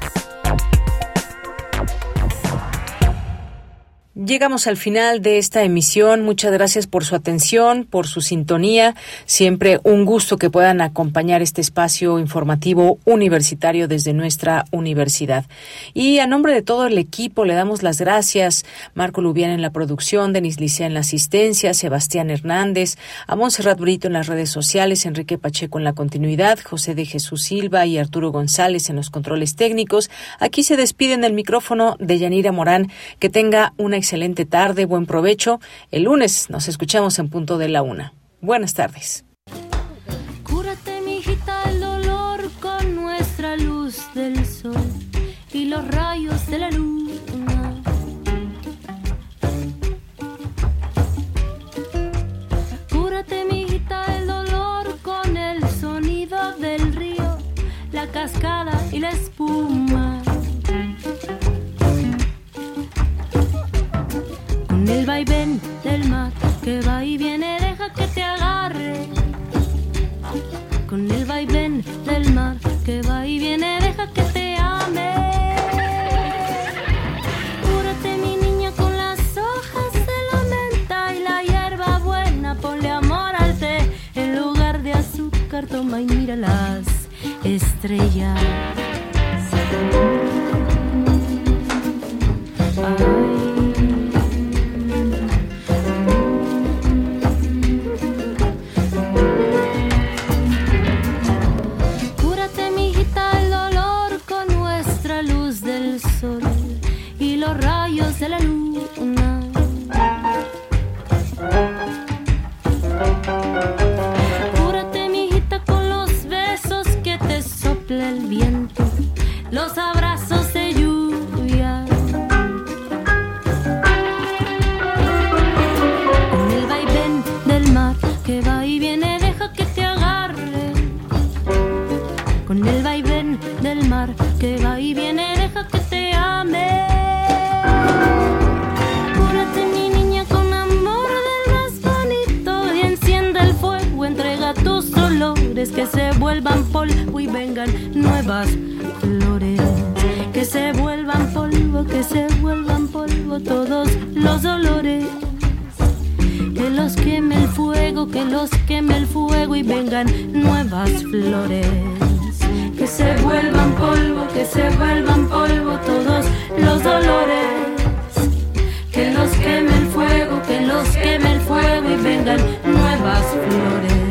Llegamos al final de esta emisión. Muchas gracias por su atención, por su sintonía. Siempre un gusto que puedan acompañar este espacio informativo universitario desde nuestra universidad. Y a nombre de todo el equipo le damos las gracias. Marco Lubián en la producción, Denis Licea en la asistencia, Sebastián Hernández, a Montserrat Brito en las redes sociales, Enrique Pacheco en la continuidad, José de Jesús Silva y Arturo González en los controles técnicos. Aquí se despiden del micrófono de Yanira Morán. Que tenga una excelente tarde, buen provecho. El lunes nos escuchamos en punto de la una. Buenas tardes. Cúrate, mijita, el dolor con nuestra luz del sol y los rayos de la luna. Cúrate, mijita, el dolor con el sonido del río, la cascada y la espuma. El vaivén del mar que va y viene, deja que te agarre. Con el vaivén del mar que va y viene, deja que te ame. Cúrate mi niña con las hojas de la menta y la hierba buena, ponle amor al té. En lugar de azúcar, toma y mira las estrellas. Que se vuelvan polvo y vengan nuevas flores. Que se vuelvan polvo, que se vuelvan polvo todos los dolores. Que los queme el fuego, que los queme el fuego y vengan nuevas flores. Que se vuelvan polvo, que se vuelvan polvo todos los dolores. Que los queme el fuego, que los queme el fuego y vengan nuevas flores.